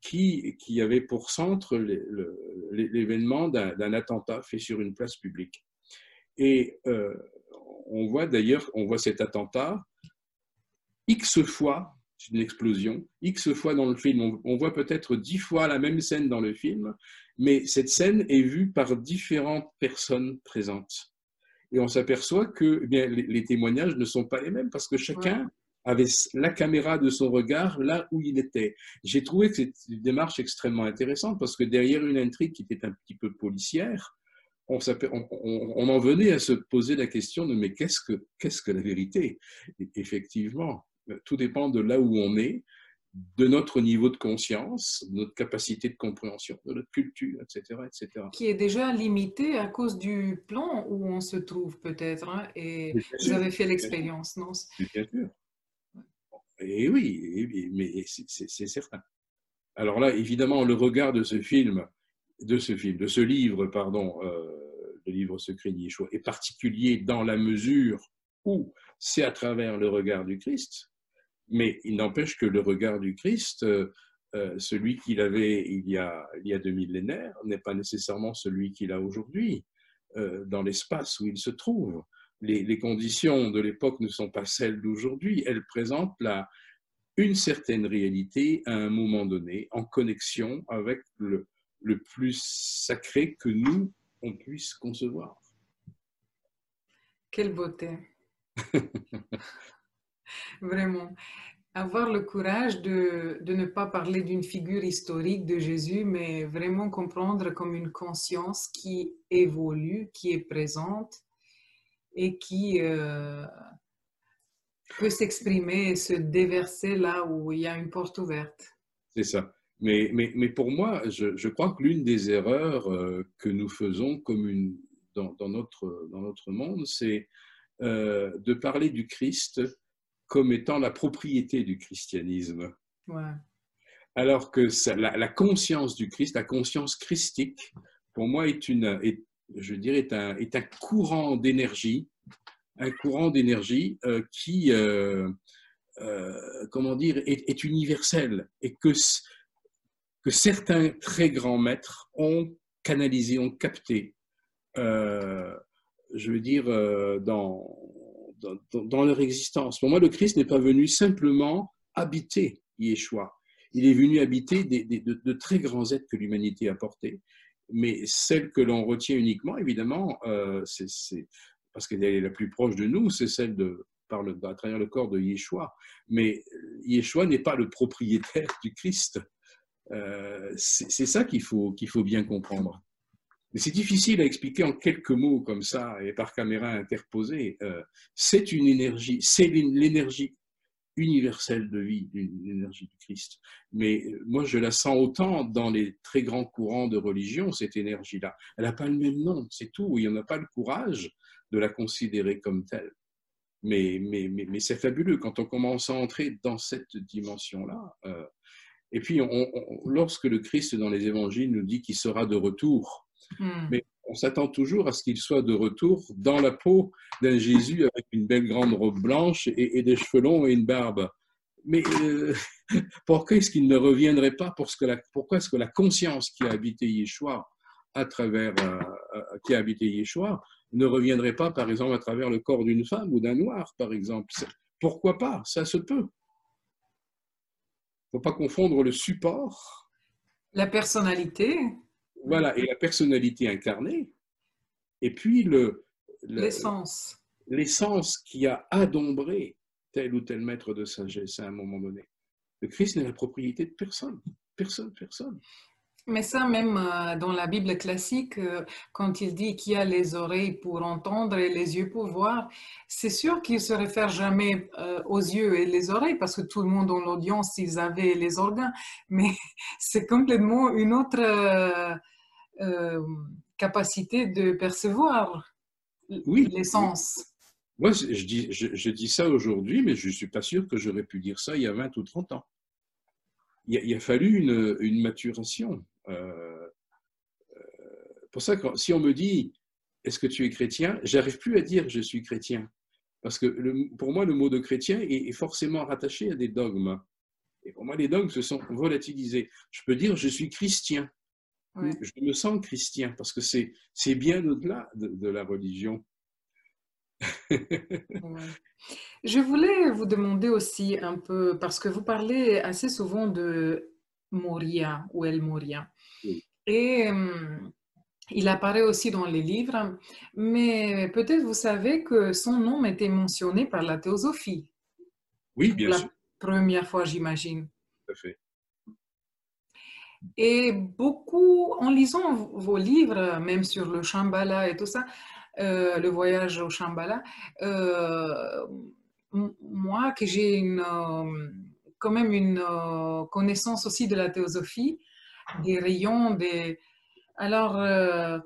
qui, qui avait pour centre l'événement d'un attentat fait sur une place publique. Et on voit d'ailleurs, on voit cet attentat X fois, c'est une explosion, X fois dans le film. On, voit peut-être dix fois la même scène dans le film, mais cette scène est vue par différentes personnes présentes. Et on s'aperçoit que eh bien, les, témoignages ne sont pas les mêmes parce que chacun avait la caméra de son regard là où il était. J'ai trouvé que c'est une démarche extrêmement intéressante parce que derrière une intrigue qui était un petit peu policière, on, on, en venait à se poser la question de mais qu'est-ce que, qu'est-ce que la vérité? Effectivement, tout dépend de là où on est, de notre niveau de conscience, de notre capacité de compréhension, de notre culture, etc., etc. Qui est déjà limité à cause du plan où on se trouve peut-être. Hein, et vous avez fait l'expérience, non? Bien sûr. Et oui, mais c'est certain. Alors là, évidemment, le regard de ce film, de ce film, de ce livre, pardon, euh, le livre secret d'Yeshua, est particulier dans la mesure où c'est à travers le regard du Christ mais il n'empêche que le regard du Christ, euh, euh, celui qu'il avait il y, a, il y a deux millénaires, n'est pas nécessairement celui qu'il a aujourd'hui euh, dans l'espace où il se trouve. Les, conditions de l'époque ne sont pas celles d'aujourd'hui. Elles présentent la, une certaine réalité à un moment donné, en connexion avec le, le plus sacré que nous, on puisse concevoir. Quelle beauté. Vraiment. Avoir le courage de, de ne pas parler d'une figure historique de Jésus, mais vraiment comprendre comme une conscience qui évolue, qui est présente et qui euh, peut s'exprimer et se déverser là où il y a une porte ouverte. C'est ça. Mais, mais, mais, pour moi, je, je crois que l'une des erreurs euh, que nous faisons comme une, dans, notre, dans notre monde, c'est euh, de parler du Christ comme étant la propriété du christianisme. Alors que la, conscience du Christ, la conscience christique, pour moi, est une, je dirais, est un, est un courant d'énergie, un courant d'énergie euh, qui, euh, euh, comment dire, est, universel et que, que certains très grands maîtres ont canalisé, ont capté. je veux dire, dans, dans, leur existence. Pour moi, le Christ n'est pas venu simplement habiter Yeshua. Il est venu habiter de, très grands êtres que l'humanité a portés. mais celle que l'on retient uniquement, évidemment, c'est parce qu'elle est la plus proche de nous, c'est celle de, par le, à travers le corps de Yeshua. Mais Yeshua n'est pas le propriétaire du Christ. Euh, c'est ça qu'il faut, qu'il faut bien comprendre. Mais c'est difficile à expliquer en quelques mots comme ça et par caméra interposée. Euh, c'est une énergie, c'est l'énergie universelle de vie, l'énergie du Christ. Mais moi, je la sens autant dans les très grands courants de religion, cette énergie-là. Elle n'a pas le même nom, c'est tout. Il n'y en a pas le courage de la considérer comme telle. Mais, c'est fabuleux quand on commence à entrer dans cette dimension-là. Euh, et puis, lorsque le Christ dans les évangiles nous dit qu'il sera de retour, hmm. mais on s'attend toujours à ce qu'il soit de retour dans la peau d'un Jésus avec une belle grande robe blanche et, des cheveux longs et une barbe. Mais euh, pourquoi est-ce qu'il ne reviendrait pas pour que la, Pourquoi est-ce que la conscience qui a habité Yeshua à travers, euh, qui a habité Yeshua ne reviendrait pas, par exemple, à travers le corps d'une femme ou d'un noir, par exemple? Pourquoi pas? Ça se peut. Il ne faut pas confondre le support. La personnalité. Voilà, et la personnalité incarnée. Et puis le, l'essence. L'essence qui a adombré tel ou tel maître de sagesse à un moment donné. Le Christ n'est la propriété de personne. Personne, personne. Mais ça, même euh, dans la Bible classique, euh, quand il dit qu'il y a les oreilles pour entendre et les yeux pour voir, c'est sûr qu'il se réfère jamais euh, aux yeux et les oreilles, parce que tout le monde dans l'audience, ils avaient les organes. Mais c'est complètement une autre capacité de percevoir oui, l'essence. Moi, je dis, je, dis ça aujourd'hui, mais je ne suis pas sûr que j'aurais pu dire ça il y a 20 ou 30 ans. Il a, il a fallu une, une maturation. Euh, euh, pour ça, si on me dit est-ce que tu es chrétien, j'arrive plus à dire je suis chrétien. Parce que pour moi, le mot de chrétien est, forcément rattaché à des dogmes. Et pour moi, les dogmes se sont volatilisés. Je peux dire je suis chrétien. Je me sens chrétien parce que c'est bien au-delà de, la religion. Je voulais vous demander aussi un peu, parce que vous parlez assez souvent de Moria ou El Moria. Et hum, il apparaît aussi dans les livres, mais peut-être vous savez que son nom était mentionné par la théosophie. Oui, bien sûr. La première fois, j'imagine. Tout à fait. Et beaucoup, en lisant vos livres, même sur le Shambhala et tout ça, euh, le voyage au Shambhala, euh, moi, que j'ai une euh, quand même une connaissance aussi de la théosophie, des rayons, des... Alors, euh,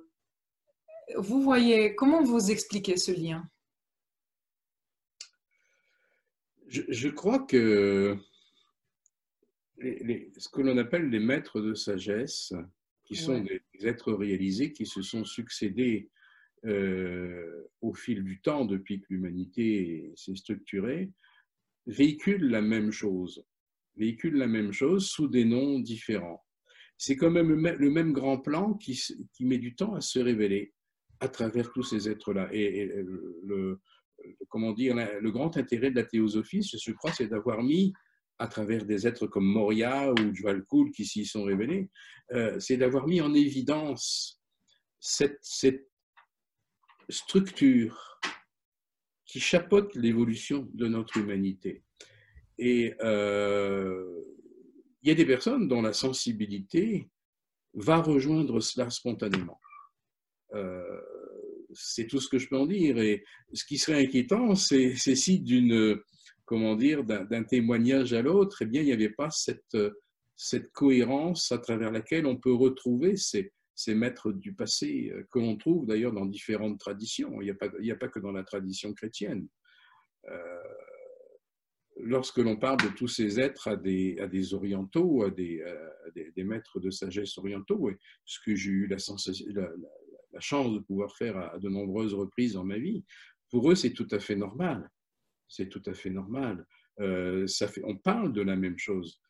vous voyez, comment vous expliquez ce lien? Je, crois que ce que l'on appelle les maîtres de sagesse, qui sont des, êtres réalisés qui se sont succédés euh, au fil du temps depuis que l'humanité s'est structurée, véhiculent la même chose, véhiculent la même chose sous des noms différents. C'est quand même le même grand plan qui, qui, met du temps à se révéler à travers tous ces êtres-là. Et, le, comment dire, le grand intérêt de la théosophie, je crois, c'est d'avoir mis à travers des êtres comme Moria ou Jvalkul qui s'y sont révélés, euh, c'est d'avoir mis en évidence cette structure qui chapeaute l'évolution de notre humanité. Et euh, il y a des personnes dont la sensibilité va rejoindre cela spontanément. Euh, c'est tout ce que je peux en dire. Et ce qui serait inquiétant, c'est si d'une, comment dire, d'un témoignage à l'autre, eh bien, il n'y avait pas cette, cette cohérence à travers laquelle on peut retrouver ces, ces maîtres du passé euh, que l'on trouve d'ailleurs dans différentes traditions. Il n'y a, pas, que dans la tradition chrétienne. Euh, lorsque l'on parle de tous ces êtres à des, orientaux, à des, maîtres de sagesse orientaux, ce que j'ai eu la, chance de pouvoir faire à, de nombreuses reprises dans ma vie, pour eux, c'est tout à fait normal. C'est tout à fait normal. Euh, on parle de la même chose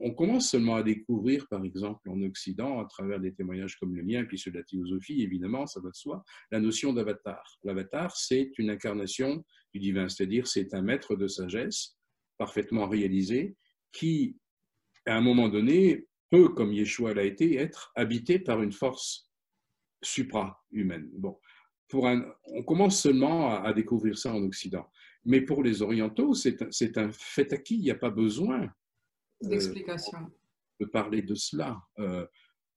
on commence seulement à découvrir, par exemple, en Occident, à travers des témoignages comme le mien, puis ceux de la théosophie, évidemment, ça va de soi, la notion d'avatar. L'avatar, c'est une incarnation du divin, c'est-à-dire c'est un maître de sagesse parfaitement réalisé qui, à un moment donné, peut, comme Yeshua l'a été, être habité par une force supra-humaine. Bon, pour un, on commence seulement à, découvrir ça en Occident. Mais pour les Orientaux, c'est un fait acquis, il n'y a pas besoin d'explication. de parler de cela. Euh,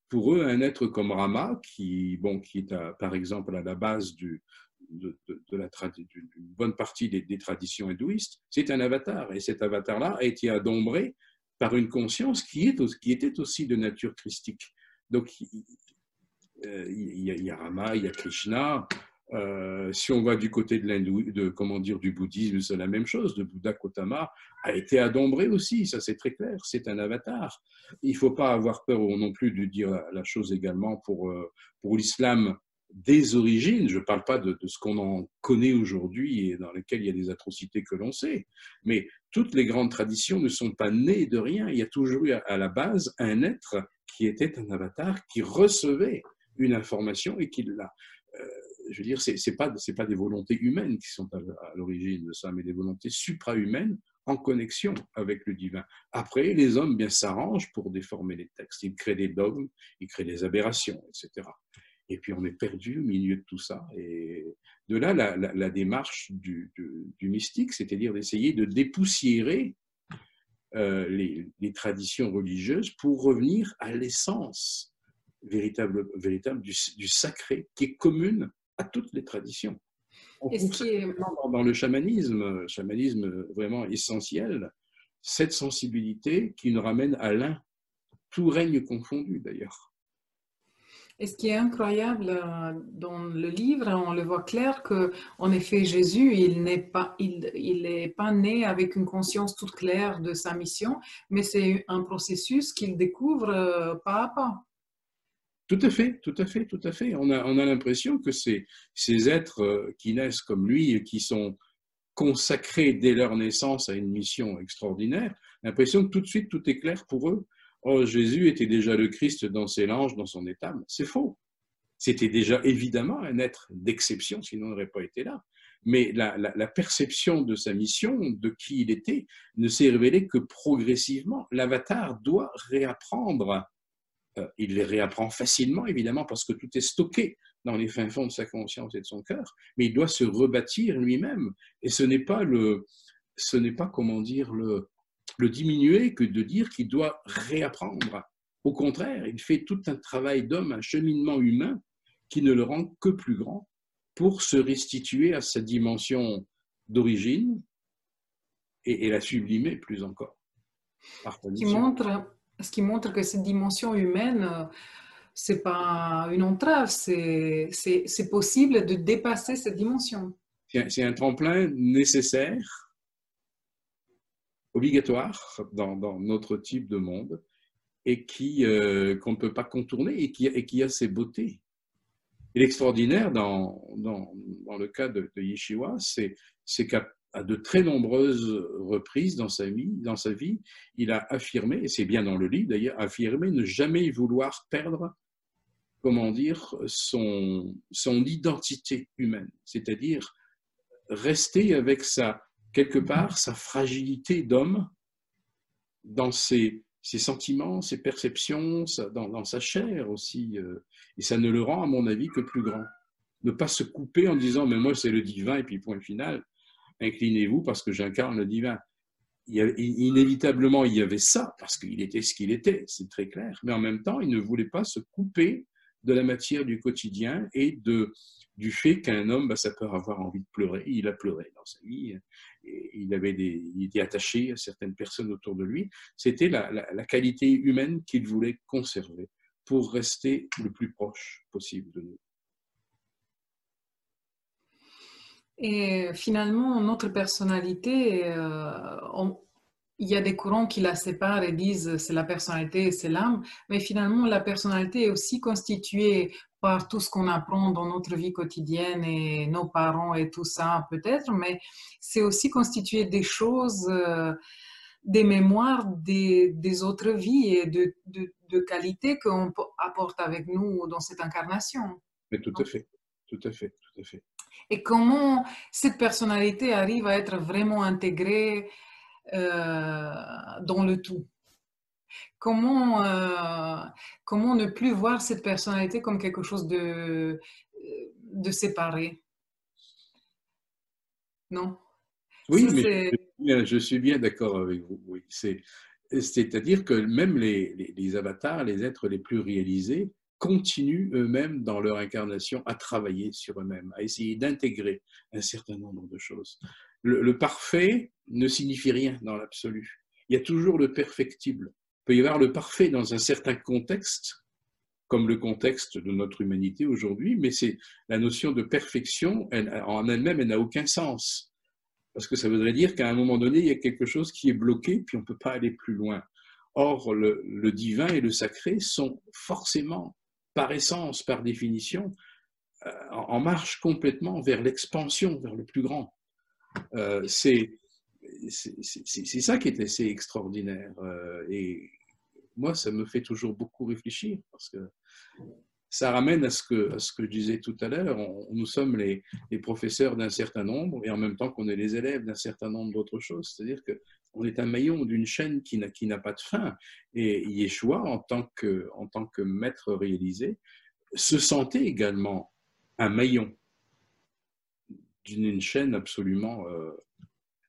pour eux, un être comme Rama, qui, bon, qui est par exemple à la base du, de, la d'une bonne partie des, des traditions hindouistes, c'est un avatar. Et cet avatar-là a été adombré par une conscience qui, est, qui était aussi de nature christique. Donc, euh, il y, a, il y a Rama, il y a Krishna. Euh, si on va du côté de de comment dire, du bouddhisme, c'est la même chose. Le Bouddha Gautama a été adombré aussi, ça c'est très clair. C'est un avatar. Il ne faut pas avoir peur non plus de dire la, chose également pour, euh, pour l'islam des origines. Je ne parle pas de, ce qu'on en connaît aujourd'hui et dans lesquelles il y a des atrocités que l'on sait, mais toutes les grandes traditions ne sont pas nées de rien. Il y a toujours eu à la base un être qui était un avatar, qui recevait une information et qui l'a. Je veux dire, ce n'est pas, pas des volontés humaines qui sont à, l'origine de ça, mais des volontés supra-humaines en connexion avec le divin. Après, les hommes bien s'arrangent pour déformer les textes. Ils créent des dogmes, ils créent des aberrations, etc. Et puis on est perdu au milieu de tout ça. Et de là, la, démarche du, mystique, c'est-à-dire d'essayer de dépoussiérer euh, les, traditions religieuses pour revenir à l'essence véritable, véritable du, sacré qui est commune à toutes les traditions. On trouve dans, le chamanisme, chamanisme vraiment essentiel, cette sensibilité qui nous ramène à l'un, tout règne confondu d'ailleurs. Et ce qui est incroyable euh, dans le livre, on le voit clair que, en effet, Jésus, il n'est pas, il, il pas né avec une conscience toute claire de sa mission, mais c'est un processus qu'il découvre euh, pas à pas. Tout à fait, tout à fait, tout à fait. On a, on a l'impression que ces, êtres euh, qui naissent comme lui, qui sont consacrés dès leur naissance à une mission extraordinaire, l'impression que tout de suite tout est clair pour eux Oh, Jésus était déjà le Christ dans ses langes, dans son état. C'est faux. C'était déjà évidemment un être d'exception, sinon il n'aurait pas été là. Mais la, perception de sa mission, de qui il était, ne s'est révélée que progressivement. L'avatar doit réapprendre. Euh, il les réapprend facilement, évidemment, parce que tout est stocké dans les fins fonds de sa conscience et de son cœur, mais il doit se rebâtir lui-même. Et ce n'est pas le, ce n'est pas, comment dire, le, le diminuer que de dire qu'il doit réapprendre. Au contraire, il fait tout un travail d'homme, un cheminement humain qui ne le rend que plus grand pour se restituer à sa dimension d'origine et, la sublimer plus encore. Qui, montre, ce qui montre que cette dimension humaine, c'est pas une entrave, c'est possible de dépasser cette dimension. C'est un tremplin nécessaire obligatoire dans, notre type de monde et qui euh, qu'on ne peut pas contourner et qui, a ses beautés. Et l'extraordinaire dans, dans, dans, le cas de, de Yeshiva, c'est qu'à de très nombreuses reprises dans sa vie, dans sa vie il a affirmé, et c'est bien dans le livre d'ailleurs, affirmé ne jamais vouloir perdre, comment dire, son, son identité humaine, c'est-à-dire rester avec sa, quelque part sa fragilité d'homme dans ses, sentiments, ses perceptions, dans, sa chair aussi. Euh, et ça ne le rend, à mon avis, que plus grand. Ne pas se couper en disant, mais moi c'est le divin, et puis point final, inclinez-vous parce que j'incarne le divin. inévitablement, il y avait ça, parce qu'il était ce qu'il était, c'est très clair. Mais en même temps, il ne voulait pas se couper de la matière du quotidien et du fait qu'un homme, bah, ça peut avoir envie de pleurer. Il a pleuré dans sa vie. il, avait des, il était attaché à certaines personnes autour de lui. C'était la, qualité humaine qu'il voulait conserver pour rester le plus proche possible de nous. Et finalement, notre personnalité, euh, il y a des courants qui la séparent et disent c'est la personnalité, c'est l'âme, mais finalement la personnalité est aussi constituée par tout ce qu'on apprend dans notre vie quotidienne et nos parents et tout ça peut-être, mais c'est aussi constitué des choses, euh, des mémoires des, des, autres vies et de, de, qualités qu'on apporte avec nous dans cette incarnation. Mais tout à fait, tout à fait, tout à fait. Et comment cette personnalité arrive à être vraiment intégrée euh, dans le tout? Comment, euh, comment ne plus voir cette personnalité comme quelque chose de, de séparé? Non? Oui, mais je suis bien, d'accord avec vous. Oui. C'est-à-dire que même les, les, avatars, les êtres les plus réalisés, continuent eux-mêmes dans leur incarnation à travailler sur eux-mêmes, à essayer d'intégrer un certain nombre de choses. Le, parfait ne signifie rien dans l'absolu. Il y a toujours le perfectible. Il peut y avoir le parfait dans un certain contexte, comme le contexte de notre humanité aujourd'hui, mais c'est la notion de perfection en elle-même, elle n'a aucun sens. Parce que ça voudrait dire qu'à un moment donné, il y a quelque chose qui est bloqué, puis on ne peut pas aller plus loin. Or, le, divin et le sacré sont forcément, par essence, par définition, euh, en marche complètement vers l'expansion, vers le plus grand. Euh, c'est ça qui est assez extraordinaire. Euh, et moi, ça me fait toujours beaucoup réfléchir parce que ça ramène à ce que, je disais tout à l'heure. Nous sommes les, professeurs d'un certain nombre et en même temps qu'on est les élèves d'un certain nombre d'autres choses. C'est-à-dire qu'on est un maillon d'une chaîne qui n'a pas de fin. Et Yeshua, en tant que, en tant que maître réalisé, se sentait également un maillon d'une chaîne absolument euh,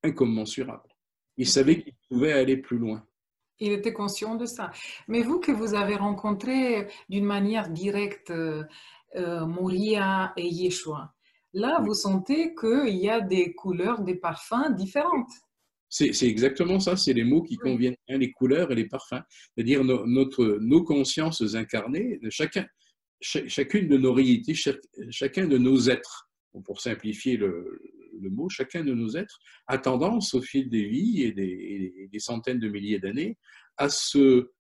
incommensurable. Il savait qu'il pouvait aller plus loin. Il était conscient de ça. Mais vous que vous avez rencontré d'une manière directe euh, euh, Moria et Yeshua, là, vous sentez qu'il y a des couleurs, des parfums différentes. C'est exactement ça, c'est les mots qui conviennent, hein, les couleurs et les parfums. C'est-à-dire notre, nos consciences incarnées, chacun, chacune de nos réalités, chacun de nos êtres, pour simplifier le, le mot, chacun de nos êtres a tendance au fil des vies et des, centaines de milliers d'années à se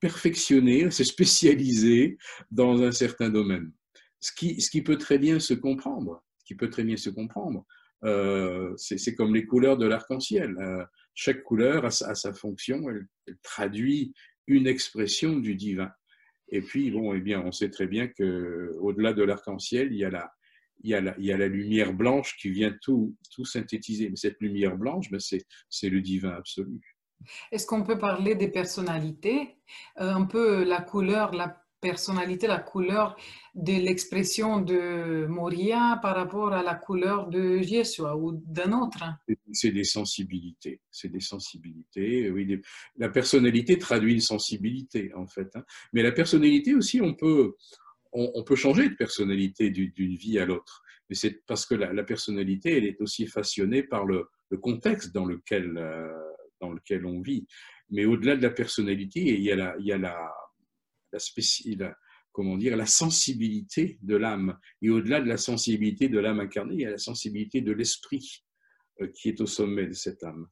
perfectionner, à se spécialiser dans un certain domaine. Ce qui, ce qui peut très bien se comprendre, qui peut très bien se comprendre. Euh, c'est comme les couleurs de l'arc-en-ciel. Euh, chaque couleur a sa, fonction, elle, traduit une expression du divin. Et puis, bon, eh bien, on sait très bien qu'au-delà de l'arc-en-ciel, il y a la, il y, a la, il y a la lumière blanche qui vient tout, tout synthétiser. Mais cette lumière blanche, ben c'est le divin absolu. Est-ce qu'on peut parler des personnalités? Euh, Un peu la couleur, la personnalité, la couleur de l'expression de Moria par rapport à la couleur de Yeshua ou d'un autre? C'est des sensibilités. C'est des sensibilités. Oui, La personnalité traduit une sensibilité, en fait. Hein. Mais la personnalité aussi, on peut, on, peut changer de personnalité d'une vie à l'autre. Mais c'est parce que la, personnalité, elle est aussi façonnée par le, contexte dans lequel, euh, dans lequel on vit. Mais au-delà de la personnalité, il y a la, il y a la, la, comment dire, la sensibilité de l'âme. Et au-delà de la sensibilité de l'âme incarnée, il y a la sensibilité de l'esprit euh, qui est au sommet de cette âme.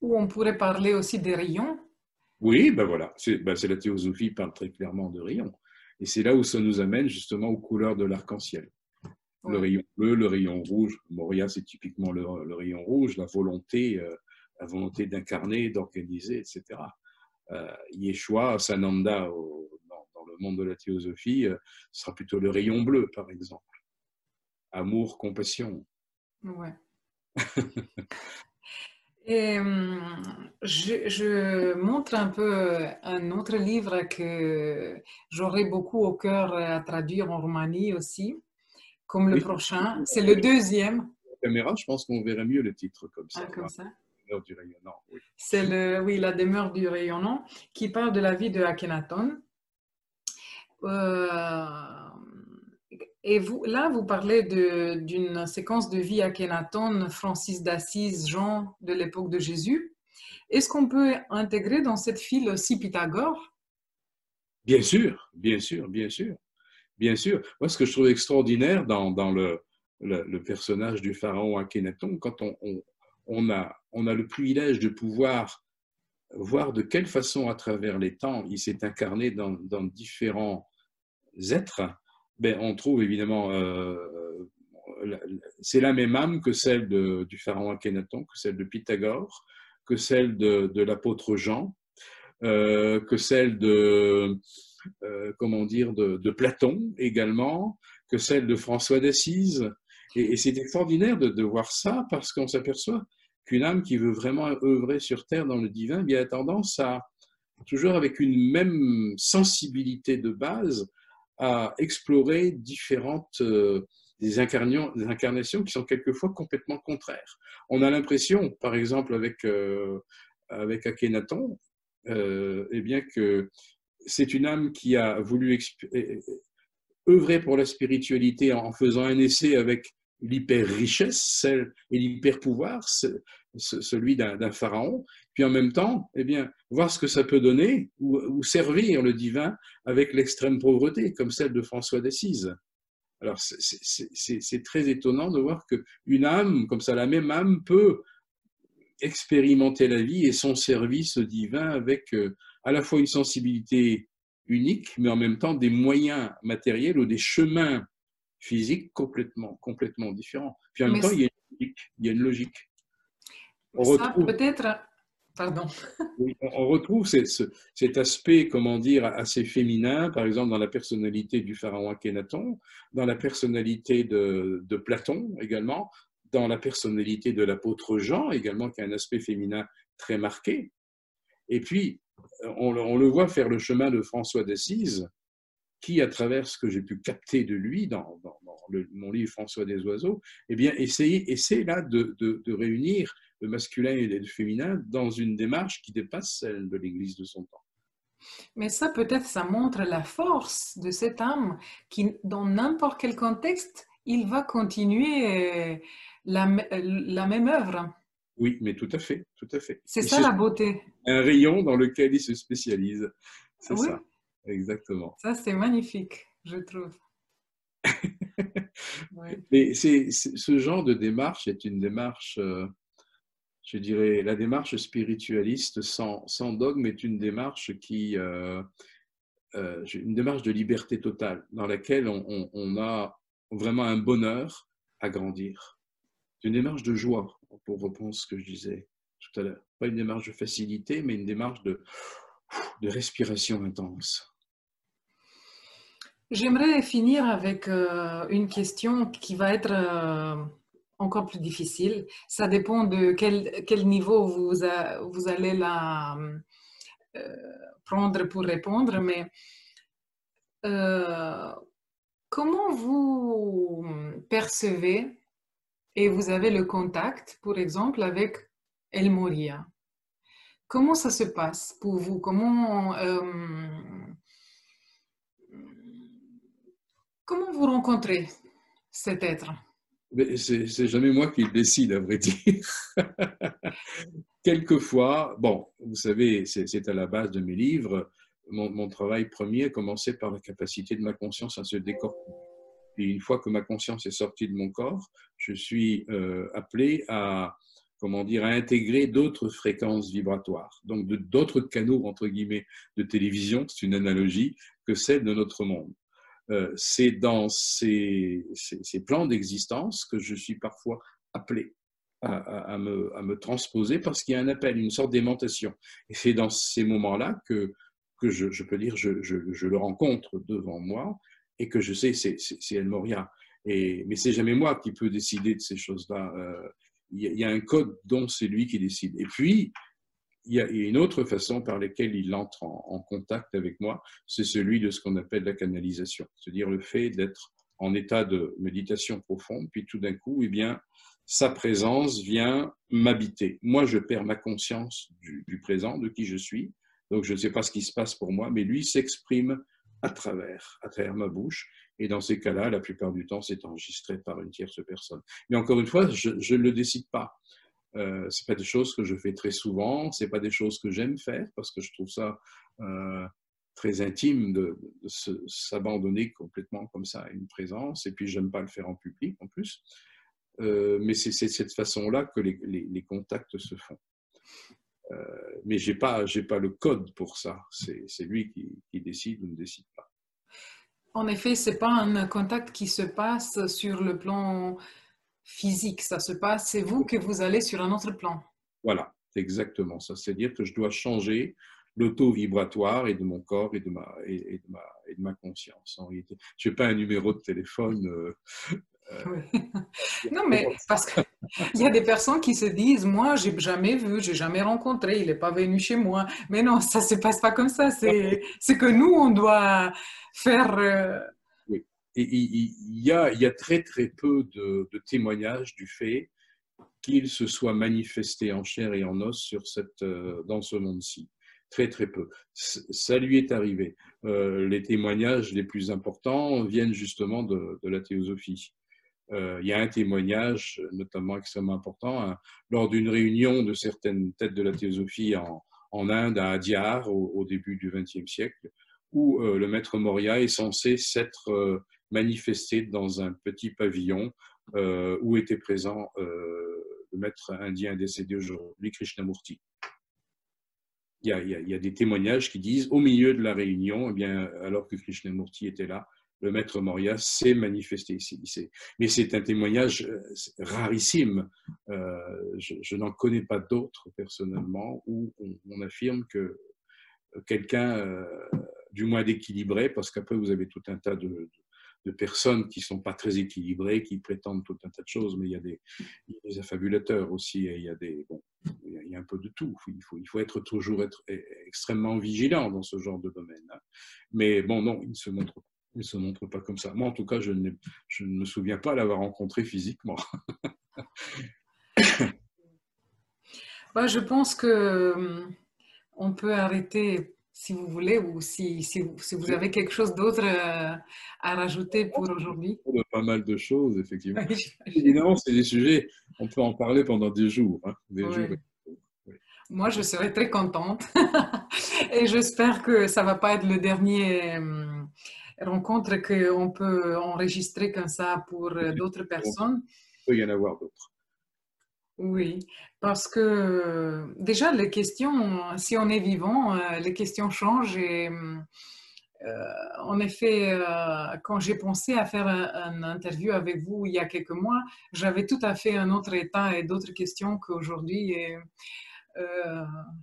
Ou on pourrait parler aussi des rayons. Oui, ben voilà, c'est ben la théosophie parle très clairement de rayons. Et c'est là où ça nous amène justement aux couleurs de l'arc-en-ciel. Le rayon bleu, le rayon rouge. Moria, c'est typiquement le, rayon rouge, la volonté, euh, la volonté d'incarner, d'organiser, etc. Euh, Yeshua, Sananda, dans, le monde de la théosophie, euh, sera plutôt le rayon bleu, par exemple. Amour, compassion. Ouais. Et hum, je, montre un peu un autre livre que j'aurais beaucoup au cœur à traduire en Roumanie aussi, comme le prochain. C'est le deuxième. La caméra, je pense qu'on verrait mieux le titre comme ça. Ah, comme ça. du rayonnant, oui. C'est le, oui, la demeure du rayonnant qui parle de la vie de Akhenaton. Euh, et là, vous parlez d'une séquence de vie à Francis d'Assise, Jean de l'époque de Jésus. Est-ce qu'on peut intégrer dans cette file aussi Pythagore? Bien sûr, bien sûr, bien sûr. Bien sûr. Moi, ce que je trouve extraordinaire dans, le, personnage du pharaon Akhenaton, quand on, a, le privilège de pouvoir voir de quelle façon, à travers les temps, il s'est incarné dans différents êtres, ben, on trouve évidemment, euh, c'est la même âme que celle du pharaon Akhenaton, que celle de Pythagore, que celle de, l'apôtre Jean, euh, que celle de, euh, comment dire, de, Platon également, que celle de François d'Assise. Et, c'est extraordinaire de, voir ça parce qu'on s'aperçoit qu'une âme qui veut vraiment œuvrer sur terre dans le divin, bien a tendance à, toujours avec une même sensibilité de base à explorer différentes euh, des, incarnations qui sont quelquefois complètement contraires. On a l'impression, par exemple avec, euh, avec Akhenaton, euh, eh bien que c'est une âme qui a voulu œuvrer pour la spiritualité en faisant un essai avec l'hyper-richesse et l'hyper-pouvoir, celui d'un pharaon, puis en même temps, eh bien, voir ce que ça peut donner ou, servir le divin avec l'extrême pauvreté, comme celle de François d'Assise. Alors, c'est très étonnant de voir qu'une âme, comme ça, la même âme peut expérimenter la vie et son service divin avec euh, à la fois une sensibilité unique, mais en même temps des moyens matériels ou des chemins physiques complètement, complètement différents. Puis en même temps, il y, a une logique, il y a une logique. On retrouve... peut-être... On retrouve cet aspect, comment dire, assez féminin, par exemple dans la personnalité du pharaon Akhenaton, dans la personnalité de, Platon également, dans la personnalité de l'apôtre Jean également, qui a un aspect féminin très marqué. Et puis, on, le voit faire le chemin de François d'Assise, qui, à travers ce que j'ai pu capter de lui dans, mon livre François des oiseaux, eh bien, essayer, essaie là de, réunir le masculin et le féminin dans une démarche qui dépasse celle de l'Église de son temps. Mais ça, peut-être, ça montre la force de cette âme qui, dans n'importe quel contexte, il va continuer la, la même œuvre. Oui, mais tout à fait, tout à fait. C'est ça la beauté. Un rayon dans lequel il se spécialise. C'est ça, exactement. Ça, c'est magnifique, je trouve. Mais c'est, ce genre de démarche est une démarche, euh, je dirais, la démarche spiritualiste sans, dogme est une démarche qui, euh, euh, une démarche de liberté totale, dans laquelle on, a vraiment un bonheur à grandir c'est une démarche de joie, pour reprendre ce que je disais tout à l'heure. Pas une démarche de facilité, mais une démarche de, respiration intense. J'aimerais finir avec euh, une question qui va être encore plus difficile. Ça dépend de quel, quel niveau vous, vous allez la euh, prendre pour répondre, mais comment vous percevez et vous avez le contact, par exemple, avec El Moria? Comment ça se passe pour vous? Comment, euh, comment vous rencontrez cet être? C'est jamais moi qui décide, à vrai dire. Quelquefois, bon, vous savez, c'est à la base de mes livres. Mon, mon, travail premier a commencé par la capacité de ma conscience à se décortiquer et une fois que ma conscience est sortie de mon corps, je suis euh, appelé à, comment dire, à intégrer d'autres fréquences vibratoires, donc d'autres canaux, entre guillemets, de télévision, c'est une analogie, que celle de notre monde. Euh, c'est dans ces, plans d'existence que je suis parfois appelé à, me, transposer parce qu'il y a un appel, une sorte d'aimantation. Et c'est dans ces moments-là que, je, peux dire, je, je, le rencontre devant moi et que je sais, c'est El Moria. Et, mais c'est jamais moi qui peux décider de ces choses-là. Euh, il y, a un code dont c'est lui qui décide. Et puis, il y a une autre façon par laquelle il entre en, contact avec moi, c'est celui de ce qu'on appelle la canalisation, c'est-à-dire le fait d'être en état de méditation profonde, puis tout d'un coup, eh bien, sa présence vient m'habiter. Moi, je perds ma conscience du, du, présent, de qui je suis, donc je ne sais pas ce qui se passe pour moi, mais lui s'exprime à travers, à travers ma bouche. Et dans ces cas-là, la plupart du temps, c'est enregistré par une tierce personne. Mais encore une fois, je ne le décide pas. Euh, c'est pas des choses que je fais très souvent. C'est pas des choses que j'aime faire parce que je trouve ça euh, très intime de, s'abandonner complètement comme ça à une présence. Et puis, j'aime pas le faire en public en plus. Euh, mais c'est cette façon-là que les, contacts se font. Euh, mais je n'ai pas, pas le code pour ça. C'est lui qui, qui, décide ou ne décide pas. En effet, ce n'est pas un contact qui se passe sur le plan physique. Ça se passe, c'est vous que vous allez sur un autre plan. Voilà, c'est exactement ça. C'est-à-dire que je dois changer l'auto vibratoire et de mon corps et de ma, et, de ma, et de ma conscience. En réalité, je n'ai pas un numéro de téléphone euh, Non, mais parce qu'il y a des personnes qui se disent, moi, j'ai jamais vu, j'ai jamais rencontré, il n'est pas venu chez moi. Mais non, ça se passe pas comme ça. C'est que nous, on doit faire. Oui. Il y a, très très peu de, témoignages du fait qu'il se soit manifesté en chair et en os cette, dans ce monde-ci. Très très peu. Ça lui est arrivé. les témoignages les plus importants viennent justement de, la théosophie. Euh, il y a un témoignage, notamment extrêmement important, hein, lors d'une réunion de certaines têtes de la théosophie en, Inde, à Adyar, au, début du XXe siècle, où euh, le maître Moria est censé s'être euh, manifesté dans un petit pavillon où était présent le maître indien décédé aujourd'hui, Krishnamurti. Il y, a, des témoignages qui disent, au milieu de la réunion, eh bien, alors que Krishnamurti était là, le maître Moria s'est manifesté ici. Mais c'est un témoignage euh, rarissime. Euh, je, n'en connais pas d'autres personnellement où on, affirme que quelqu'un, euh, du moins d'équilibré, parce qu'après vous avez tout un tas de, personnes qui ne sont pas très équilibrées, qui prétendent tout un tas de choses, mais il y a des, affabulateurs aussi, il y a des, bon, il y a un peu de tout. Il faut, il faut être toujours être extrêmement vigilant dans ce genre de domaine. Hein. Mais bon, non, il ne se montre pas se montre pas comme ça. Moi, en tout cas, je, je ne me souviens pas l'avoir rencontré physiquement. je pense que hum, on peut arrêter si vous voulez ou si, si, vous, avez quelque chose d'autre euh, à rajouter pour aujourd'hui. Pas mal de choses, effectivement. Évidemment, c'est des sujets, on peut en parler pendant des jours. Hein, Moi, je serais très contente et j'espère que ça ne va pas être le dernier hum, rencontres qu'on peut enregistrer comme ça pour euh, d'autres personnes. Il peut y en avoir d'autres. Oui, parce que déjà les questions, si on est vivant, euh, les questions changent et euh, en effet, quand j'ai pensé à faire une interview avec vous il y a quelques mois, j'avais tout à fait un autre état et d'autres questions qu'aujourd'hui. Et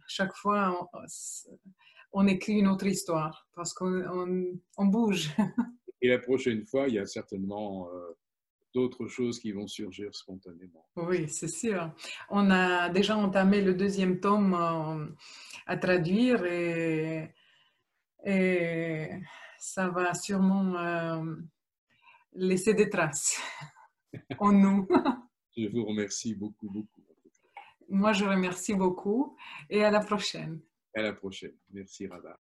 chaque fois, on écrit une autre histoire parce qu'on on, bouge. Et la prochaine fois, il y a certainement euh, d'autres choses qui vont surgir spontanément. Oui, c'est sûr. On a déjà entamé le deuxième tome euh, à traduire et, et, ça va sûrement euh, laisser des traces en nous. Je vous remercie beaucoup, beaucoup. Moi, je remercie beaucoup et à la prochaine. À la prochaine. Merci, Radha.